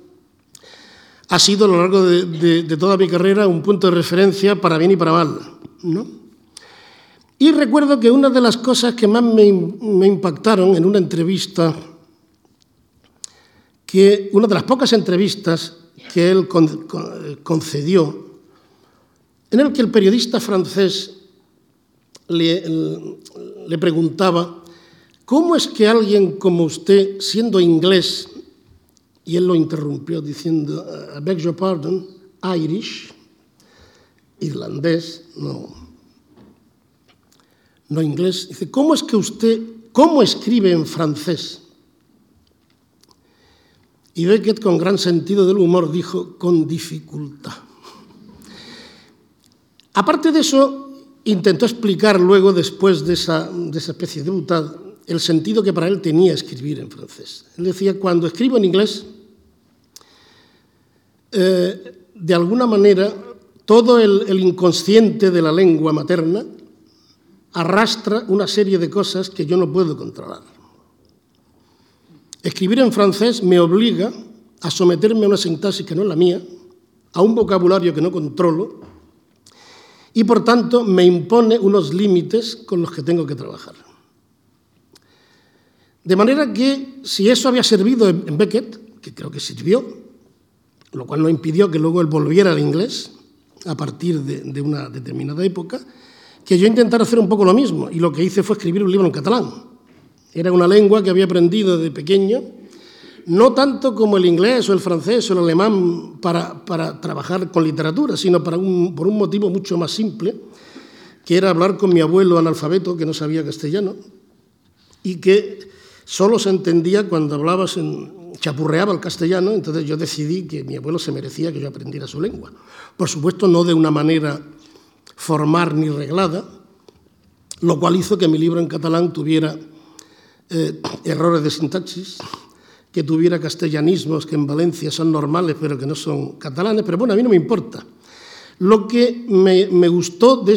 Speaker 2: ha sido a lo largo de, toda mi carrera un punto de referencia para bien y para mal. Y recuerdo que una de las cosas que más me impactaron en una entrevista, que una de las pocas entrevistas que él eh, concedió, en el que el periodista francés le, le preguntaba, ¿cómo es que alguien como usted, siendo inglés, y él lo interrumpió diciendo, I beg your pardon, Irish, irlandés, no, no inglés, dice, ¿cómo es que usted, cómo escribe en francés? Y Beckett, con gran sentido del humor, dijo, con dificultad. Aparte de eso, intentó explicar luego, después de esa, especie de butad, el sentido que para él tenía escribir en francés. Él decía, cuando escribo en inglés, eh, de alguna manera, todo el inconsciente de la lengua materna arrastra una serie de cosas que yo no puedo controlar. Escribir en francés me obliga a someterme a una sintaxis que no es la mía, a un vocabulario que no controlo y por tanto me impone unos límites con los que tengo que trabajar. De manera que si eso había servido en Beckett, que creo que sirvió, lo cual no impidió que luego él volviera al inglés a partir de, una determinada época, que yo intentara hacer un poco lo mismo. Y lo que hice fue escribir un libro en catalán. Era una lengua que había aprendido de pequeño, no tanto como el inglés o el francés o el alemán para, trabajar con literatura, sino por un motivo mucho más simple, que era hablar con mi abuelo analfabeto que no sabía castellano y que solo se entendía cuando hablabas en, chapurreaba el castellano, entonces yo decidí que mi abuelo se merecía que yo aprendiera su lengua. Por supuesto, no de una manera formal ni reglada, lo cual hizo que mi libro en catalán tuviera eh, errores de sintaxis, que tuviera castellanismos que en Valencia son normales pero que no son catalanes, pero bueno, a mí no me importa. Lo que me, gustó de,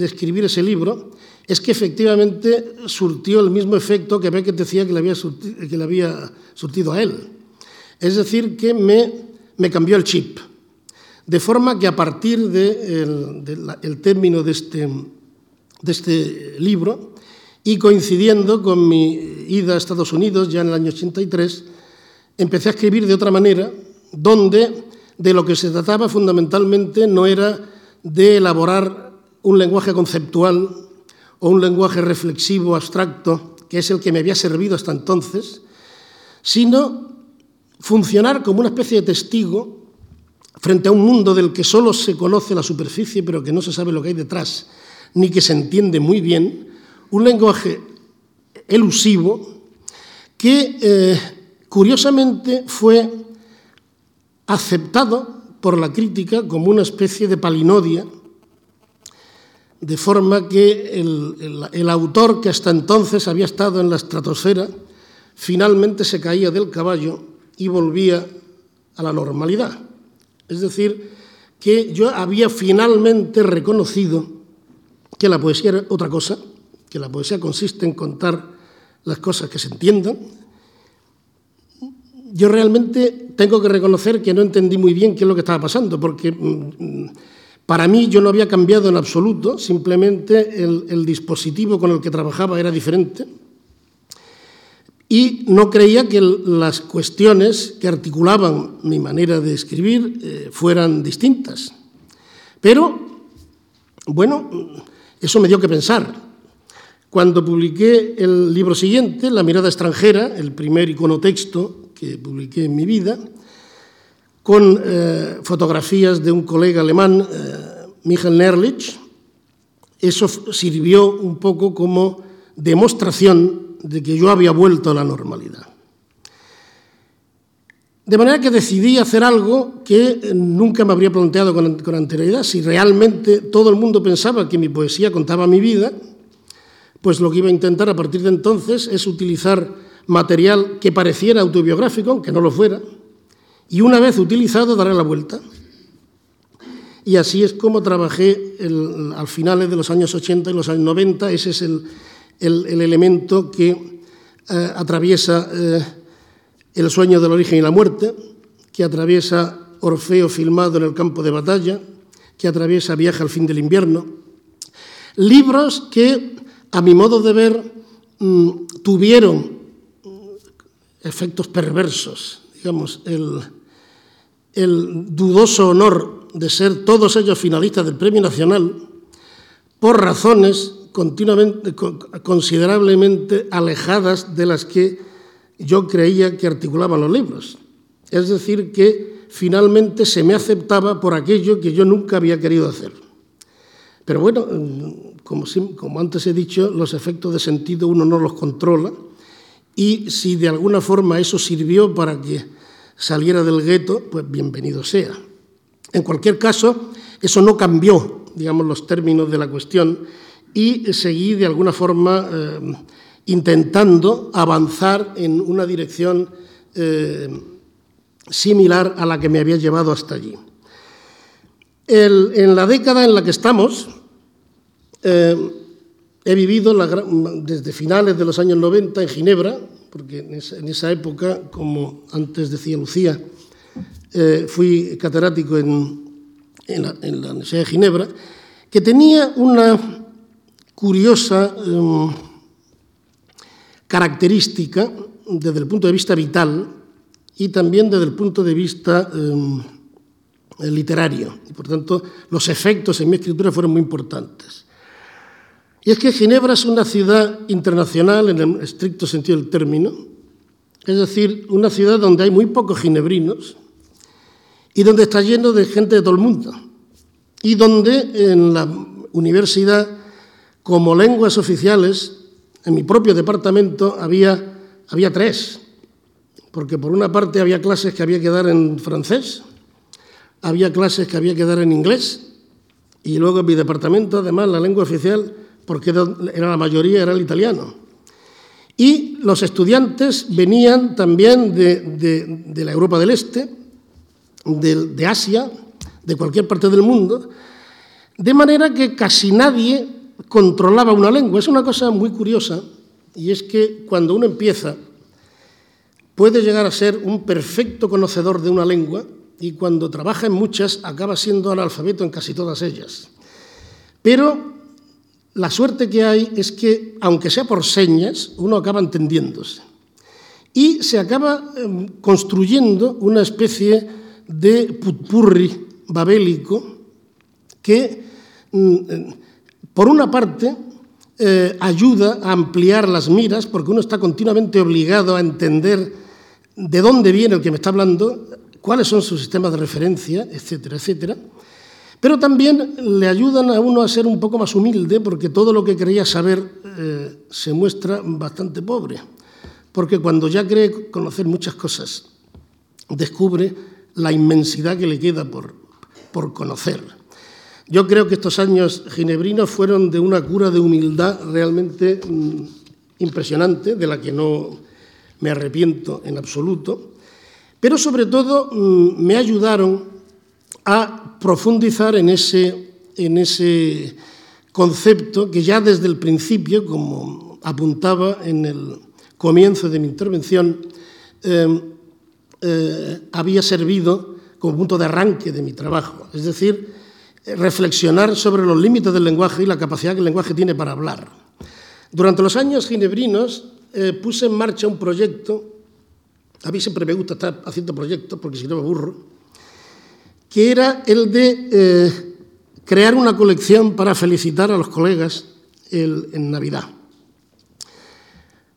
Speaker 2: escribir ese libro es que efectivamente surtió el mismo efecto que Beckett decía que le había, surtido, que le había surtido a él. Es decir, que me, me cambió el chip. De forma que a partir del de término de este, de este libro, y coincidiendo con mi ida a Estados Unidos ya en el año 83, empecé a escribir de otra manera, donde de lo que se trataba fundamentalmente no era de elaborar un lenguaje conceptual o un lenguaje reflexivo, abstracto, que es el que me había servido hasta entonces, sino funcionar como una especie de testigo frente a un mundo del que solo se conoce la superficie, pero que no se sabe lo que hay detrás, ni que se entiende muy bien, un lenguaje elusivo que eh, curiosamente fue aceptado por la crítica como una especie de palinodia, de forma que el, autor que hasta entonces había estado en la estratosfera finalmente se caía del caballo y volvía a la normalidad. Es decir, que yo había finalmente reconocido que la poesía era otra cosa, que la poesía consiste en contar las cosas que se entiendan, yo realmente tengo que reconocer que no entendí muy bien qué es lo que estaba pasando, porque mm, para mí yo no había cambiado en absoluto, simplemente el, dispositivo con el que trabajaba era diferente y no creía que las cuestiones que articulaban mi manera de escribir eh, fueran distintas. Pero, bueno, eso me dio que pensar. Cuando publiqué el libro siguiente, La mirada extranjera, el primer iconotexto que publiqué en mi vida, con eh, fotografías de un colega alemán, eh, Michael Nerlich, eso sirvió un poco como demostración de que yo había vuelto a la normalidad. De manera que decidí hacer algo que nunca me habría planteado con, anterioridad. Si realmente todo el mundo pensaba que mi poesía contaba mi vida, pues lo que iba a intentar a partir de entonces es utilizar material que pareciera autobiográfico, aunque no lo fuera, y una vez utilizado darle la vuelta. Y así es como trabajé el, al finales de los años 80 y los años 90. Ese es el, el, el elemento que eh, atraviesa eh, el sueño del origen y la muerte, que atraviesa Orfeo filmado en el campo de batalla, que atraviesa Viaje al fin del invierno. Libros que, a mi modo de ver, mmm, tuvieron efectos perversos, digamos, el dudoso honor de ser todos ellos finalistas del Premio Nacional por razones continuamente, considerablemente alejadas de las que yo creía que articulaban los libros. Es decir, que finalmente se me aceptaba por aquello que yo nunca había querido hacer. Pero bueno, como, como antes he dicho, los efectos de sentido uno no los controla y si de alguna forma eso sirvió para que saliera del gueto, pues bienvenido sea. En cualquier caso, eso no cambió, digamos, los términos de la cuestión y seguí de alguna forma eh, intentando avanzar en una dirección eh, similar a la que me había llevado hasta allí. En la década en la que estamos, eh, he vivido desde finales de los años 90 en Ginebra, porque en esa, época, como antes decía Lucía, eh, fui catedrático en, la, en, Universidad de Ginebra, que tenía una curiosa eh, característica desde el punto de vista vital y también desde el punto de vista eh, literario. Y por tanto, los efectos en mi escritura fueron muy importantes. Y es que Ginebra es una ciudad internacional en el estricto sentido del término, es decir, una ciudad donde hay muy pocos ginebrinos y donde está lleno de gente de todo el mundo, y donde en la universidad, como lenguas oficiales, en mi propio departamento había, había tres, porque por una parte había clases que había que dar en francés, había clases que había que dar en inglés, y luego en mi departamento, además, la lengua oficial porque era la mayoría era el italiano. Y los estudiantes venían también de, de, la Europa del Este, de, de, Asia, de cualquier parte del mundo, de manera que casi nadie controlaba una lengua. Es una cosa muy curiosa, y es que cuando uno empieza, puede llegar a ser un perfecto conocedor de una lengua, y cuando trabaja en muchas, acaba siendo analfabeto en casi todas ellas. Pero la suerte que hay es que, aunque sea por señas, uno acaba entendiéndose. Y se acaba eh, construyendo una especie de putpurri babélico que, mm, por una parte, eh, ayuda a ampliar las miras, porque uno está continuamente obligado a entender de dónde viene el que me está hablando, cuáles son sus sistemas de referencia, etcétera, etcétera. Pero también le ayudan a uno a ser un poco más humilde porque todo lo que creía saber eh, se muestra bastante pobre, porque cuando ya cree conocer muchas cosas, descubre la inmensidad que le queda por, por conocer. Yo creo que estos años ginebrinos fueron de una cura de humildad realmente mmm, impresionante, de la que no me arrepiento en absoluto, pero sobre todo mmm, me ayudaron a profundizar en ese, en ese concepto que ya desde el principio, como apuntaba en el comienzo de mi intervención, eh, eh, había servido como punto de arranque de mi trabajo, es decir, reflexionar sobre los límites del lenguaje y la capacidad que el lenguaje tiene para hablar. Durante los años ginebrinos eh, puse en marcha un proyecto, a mí siempre me gusta estar haciendo proyectos porque si no me aburro, que era el de eh, crear una colección para felicitar a los colegas en Navidad.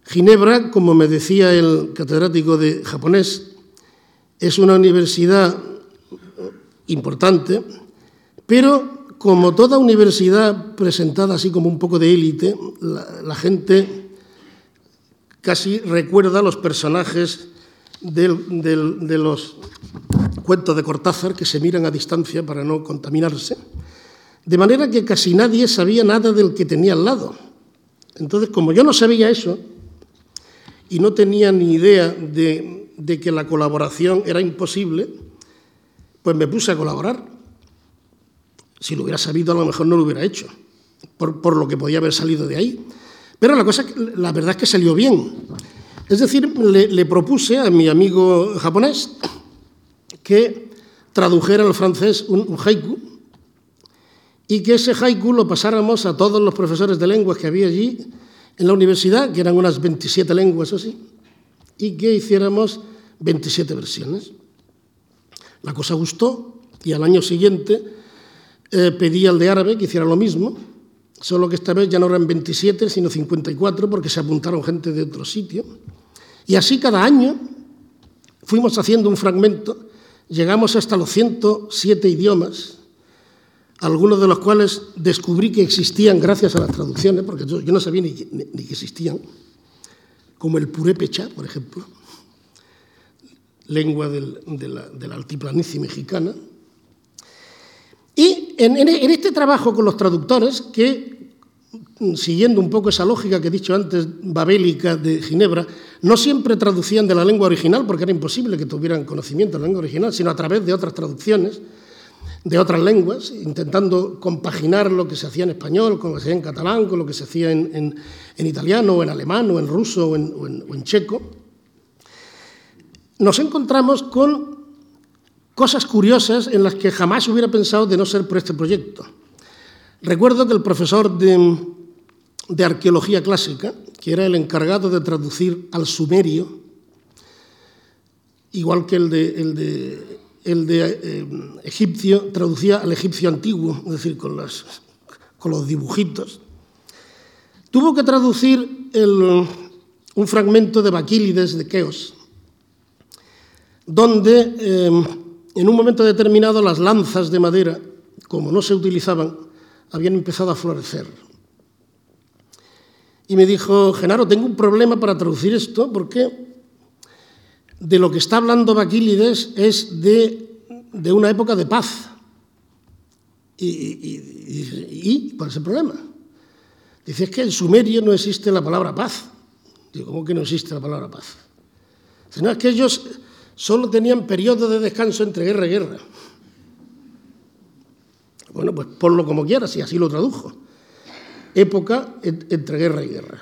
Speaker 2: Ginebra, como me decía el catedrático de japonés, es una universidad importante, pero como toda universidad presentada así como un poco de élite, la, gente casi recuerda los personajes de los cuentos de Cortázar que se miran a distancia para no contaminarse, de manera que casi nadie sabía nada del que tenía al lado. Entonces, como yo no sabía eso y no tenía ni idea de, que la colaboración era imposible, pues me puse a colaborar. Si lo hubiera sabido, a lo mejor no lo hubiera hecho, por, por lo que podía haber salido de ahí. Pero la, cosa, la verdad es que salió bien. Es decir, le, propuse a mi amigo japonés que tradujera al francés un, haiku y que ese haiku lo pasáramos a todos los profesores de lenguas que había allí en la universidad, que eran unas 27 lenguas así, y que hiciéramos 27 versiones. La cosa gustó y al año siguiente eh, pedí al de árabe que hiciera lo mismo, solo que esta vez ya no eran 27, sino 54, porque se apuntaron gente de otro sitio. Y así cada año fuimos haciendo un fragmento, llegamos hasta los 107 idiomas, algunos de los cuales descubrí que existían gracias a las traducciones, porque yo, no sabía ni, ni, que existían, como el purépecha, por ejemplo, lengua del, de, la, altiplanicie mexicana. Y en, en, en este trabajo con los traductores, que siguiendo un poco esa lógica que he dicho antes, babélica de Ginebra, no siempre traducían de la lengua original, porque era imposible que tuvieran conocimiento de la lengua original, sino a través de otras traducciones de otras lenguas, intentando compaginar lo que se hacía en español con lo que se hacía en catalán, con lo que se hacía en, en, en italiano, o en alemán, o en ruso, o en, o en checo, nos encontramos con cosas curiosas en las que jamás hubiera pensado de no ser por este proyecto. Recuerdo que el profesor de, arqueología clásica, que era el encargado de traducir al sumerio, igual que el de, el de, el de eh, egipcio, traducía al egipcio antiguo, es decir, con, las, con los dibujitos, tuvo que traducir un fragmento de Baquílides de Keos, donde eh, en un momento determinado las lanzas de madera, como no se utilizaban, habían empezado a florecer. Y me dijo, Genaro, tengo un problema para traducir esto porque de lo que está hablando Baquílides es de, de una época de paz. ¿Y, cuál es el problema? Dice, es que en sumerio no existe la palabra paz. Digo, ¿cómo que no existe la palabra paz? Dice, no, es que ellos solo tenían periodos de descanso entre guerra y guerra. Bueno, pues ponlo como quieras y así lo tradujo. Época entre guerra y guerra.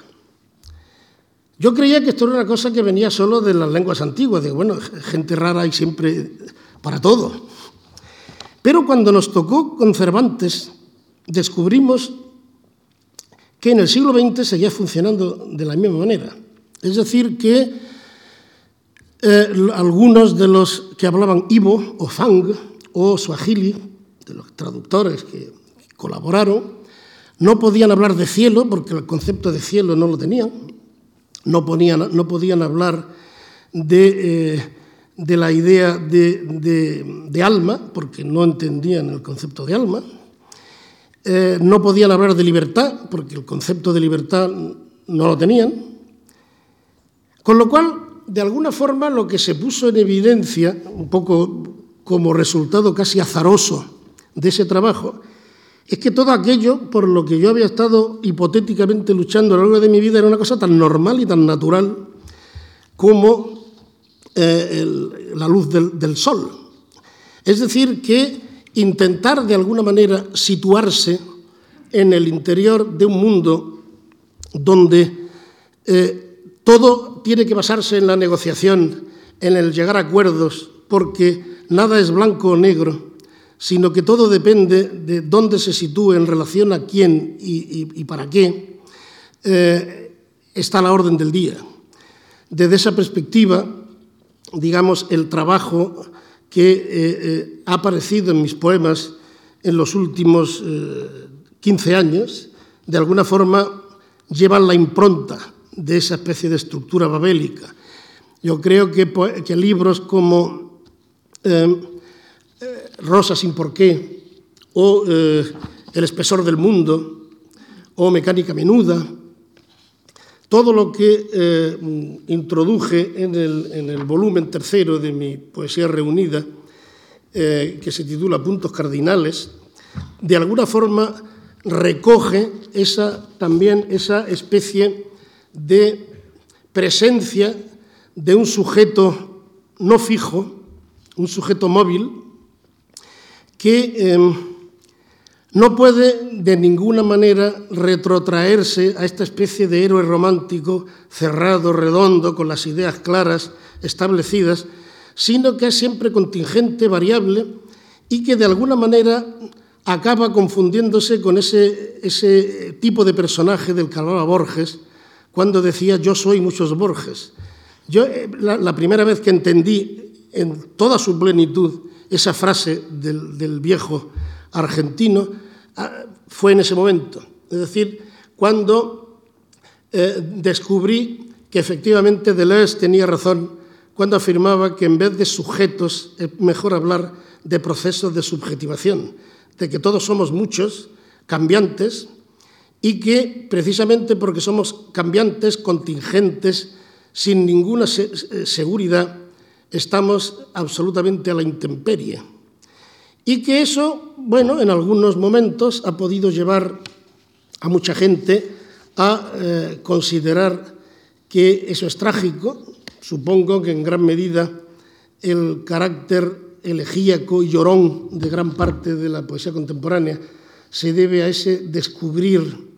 Speaker 2: Yo creía que esto era una cosa que venía solo de las lenguas antiguas, de bueno, gente rara hay siempre para todo. Pero cuando nos tocó con Cervantes, descubrimos que en el siglo XX seguía funcionando de la misma manera. Es decir, que eh, algunos de los que hablaban Ibo o Fang o Swahili, de los traductores que colaboraron, no podían hablar de cielo porque el concepto de cielo no lo tenían, no, ponían, no podían hablar de, eh, de la idea de, de, de, alma porque no entendían el concepto de alma, eh, no podían hablar de libertad porque el concepto de libertad no lo tenían, con lo cual de alguna forma lo que se puso en evidencia, un poco como resultado casi azaroso de ese trabajo, es que todo aquello por lo que yo había estado hipotéticamente luchando a lo largo de mi vida era una cosa tan normal y tan natural como eh, la luz del, del sol. Es decir, que intentar de alguna manera situarse en el interior de un mundo donde eh, todo tiene que basarse en la negociación, en el llegar a acuerdos, porque nada es blanco o negro, sino que todo depende de dónde se sitúe en relación a quién y, para qué, eh, está la orden del día. Desde esa perspectiva, digamos, el trabajo que eh, eh, ha aparecido en mis poemas en los últimos eh, 15 años, de alguna forma llevan la impronta de esa especie de estructura babélica. Yo creo que, que libros como eh, eh Rosa sin porqué o eh, El espesor del mundo o Mecánica menuda, todo lo que eh, introduje en el, en el, volumen tercero de mi poesía reunida, eh, que se titula Puntos Cardinales, de alguna forma recoge esa, también esa especie de presencia de un sujeto no fijo, un sujeto móvil, que em, no puede de ninguna manera retrotraerse a esta especie de héroe romántico cerrado, redondo, con las ideas claras, establecidas, sino que es siempre contingente, variable y que de alguna manera acaba confundiéndose con ese, ese tipo de personaje del que Borges cuando decía yo soy muchos Borges. Yo eh, la, primera vez que entendí en toda su plenitud esa frase del, viejo argentino ah, fue en ese momento. Es decir, cuando eh, descubrí que efectivamente Deleuze tenía razón cuando afirmaba que en vez de sujetos es mejor hablar de procesos de subjetivación, de que todos somos muchos, cambiantes, y que precisamente porque somos cambiantes, contingentes, sin ninguna eh, seguridad, estamos absolutamente a la intemperie. Y que eso, bueno, en algunos momentos ha podido llevar a mucha gente a eh, considerar que eso es trágico. Supongo que en gran medida el carácter elegíaco y llorón de gran parte de la poesía contemporánea se debe a ese descubrir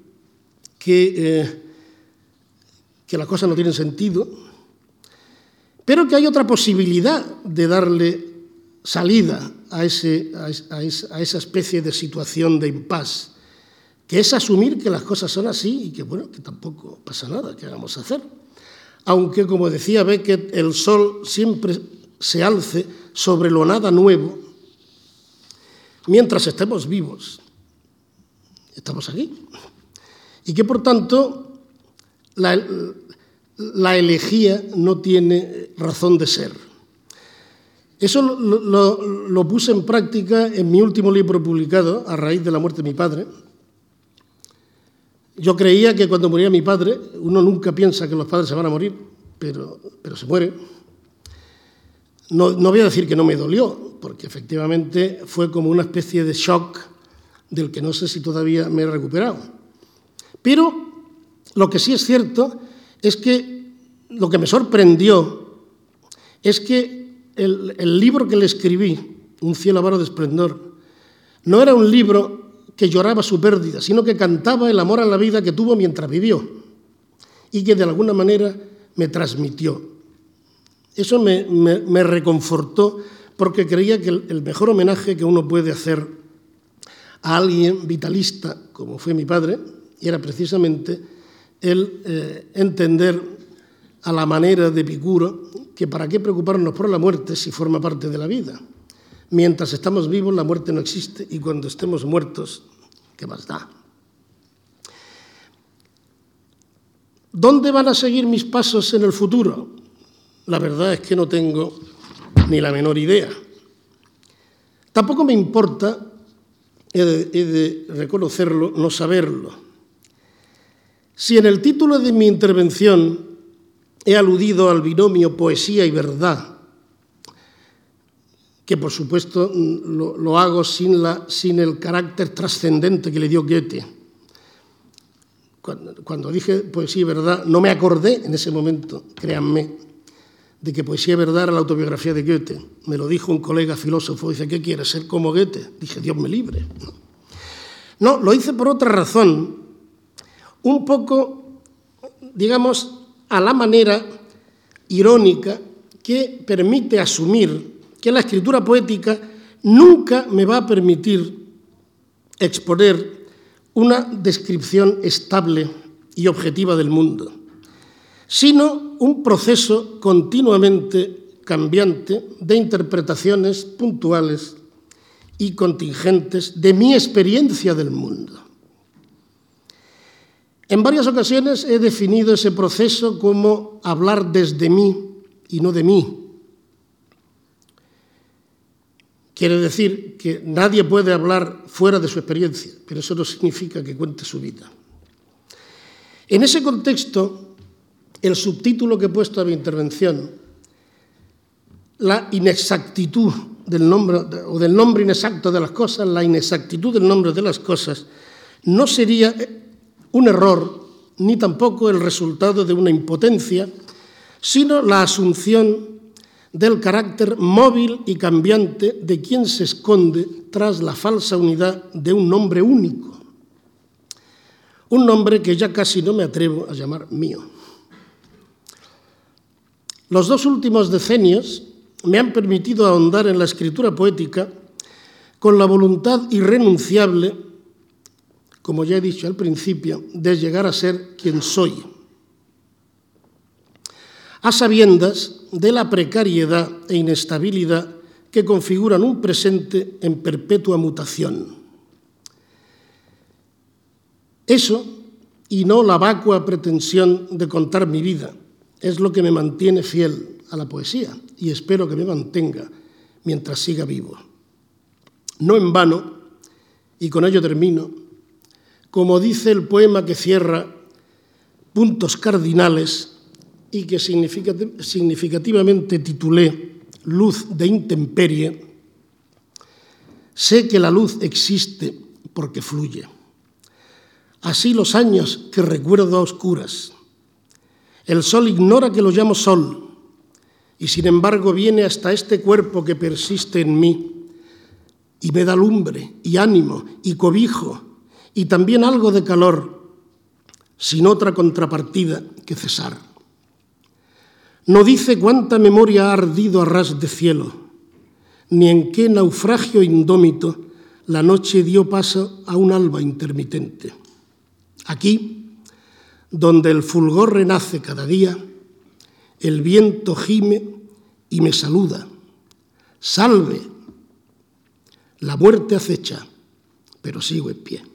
Speaker 2: que, eh, que las cosas no tienen sentido, pero que hay otra posibilidad de darle salida a, ese, a, a esa especie de situación de impas, que es asumir que las cosas son así y que, bueno, que tampoco pasa nada, ¿qué vamos a hacer? Aunque, como decía Beckett, el sol siempre se alce sobre lo nada nuevo, mientras estemos vivos, estamos aquí. Y que, por tanto, la, elegía no tiene razón de ser. Eso lo, puse en práctica en mi último libro publicado, a raíz de la muerte de mi padre. Yo creía que cuando moría mi padre, uno nunca piensa que los padres se van a morir, pero, se muere. No voy a decir que no me dolió, porque efectivamente fue como una especie de shock del que no sé si todavía me he recuperado. Pero lo que sí es cierto es que lo que me sorprendió es que el, libro que le escribí, Un cielo avaro de esplendor, no era un libro que lloraba su pérdida, sino que cantaba el amor a la vida que tuvo mientras vivió y que de alguna manera me transmitió. Eso me, reconfortó porque creía que el, mejor homenaje que uno puede hacer a alguien vitalista, como fue mi padre, era precisamente el eh, entender a la manera de Epicuro que para qué preocuparnos por la muerte si forma parte de la vida. Mientras estamos vivos la muerte no existe y cuando estemos muertos, ¿qué más da? ¿Dónde van a seguir mis pasos en el futuro? La verdad es que no tengo ni la menor idea. Tampoco me importa, he de reconocerlo, no saberlo. Si en el título de mi intervención He aludido al binomio poesía y verdad, que por supuesto lo, hago sin, la, sin, el carácter trascendente que le dio Goethe. Cuando, cuando, dije poesía y verdad, no me acordé en ese momento, créanme, de que poesía y verdad era la autobiografía de Goethe. Me lo dijo un colega filósofo, dice, ¿qué quieres ser como Goethe? Dije, Dios me libre. No, lo hice por otra razón, un poco, digamos, a la manera irónica que permite asumir que la escritura poética nunca me va a permitir exponer una descripción estable y objetiva del mundo, sino un proceso continuamente cambiante de interpretaciones puntuales y contingentes de mi experiencia del mundo. En varias ocasiones he definido ese proceso como hablar desde mí y no de mí. Quiere decir que nadie puede hablar fuera de su experiencia, pero eso no significa que cuente su vida. En ese contexto el subtítulo que he puesto a mi intervención, la inexactitud del nombre o del nombre inexacto de las cosas, la inexactitud del nombre de las cosas, no sería un error ni tampoco el resultado de una impotencia, sino la asunción del carácter móvil y cambiante de quien se esconde tras la falsa unidad de un nombre único, un nombre que ya casi no me atrevo a llamar mío. Los dos últimos decenios me han permitido ahondar en la escritura poética con la voluntad irrenunciable, como ya he dicho al principio, de llegar a ser quien soy. A sabiendas de la precariedad e inestabilidad que configuran un presente en perpetua mutación. Eso, y no la vacua pretensión de contar mi vida, es lo que me mantiene fiel a la poesía y espero que me mantenga mientras siga vivo. No en vano, y con ello termino, como dice el poema que cierra Puntos Cardinales y que significativamente titulé Luz de Intemperie, sé que la luz existe porque fluye. Así los años que recuerdo a oscuras. El sol ignora que lo llamo sol y sin embargo viene hasta este cuerpo que persiste en mí y me da lumbre y ánimo y cobijo y también algo de calor, sin otra contrapartida que cesar. No dice cuánta memoria ha ardido a ras de cielo, ni en qué naufragio indómito la noche dio paso a un alba intermitente. Aquí, donde el fulgor renace cada día, el viento gime y me saluda. Salve. La muerte acecha, pero sigo en pie.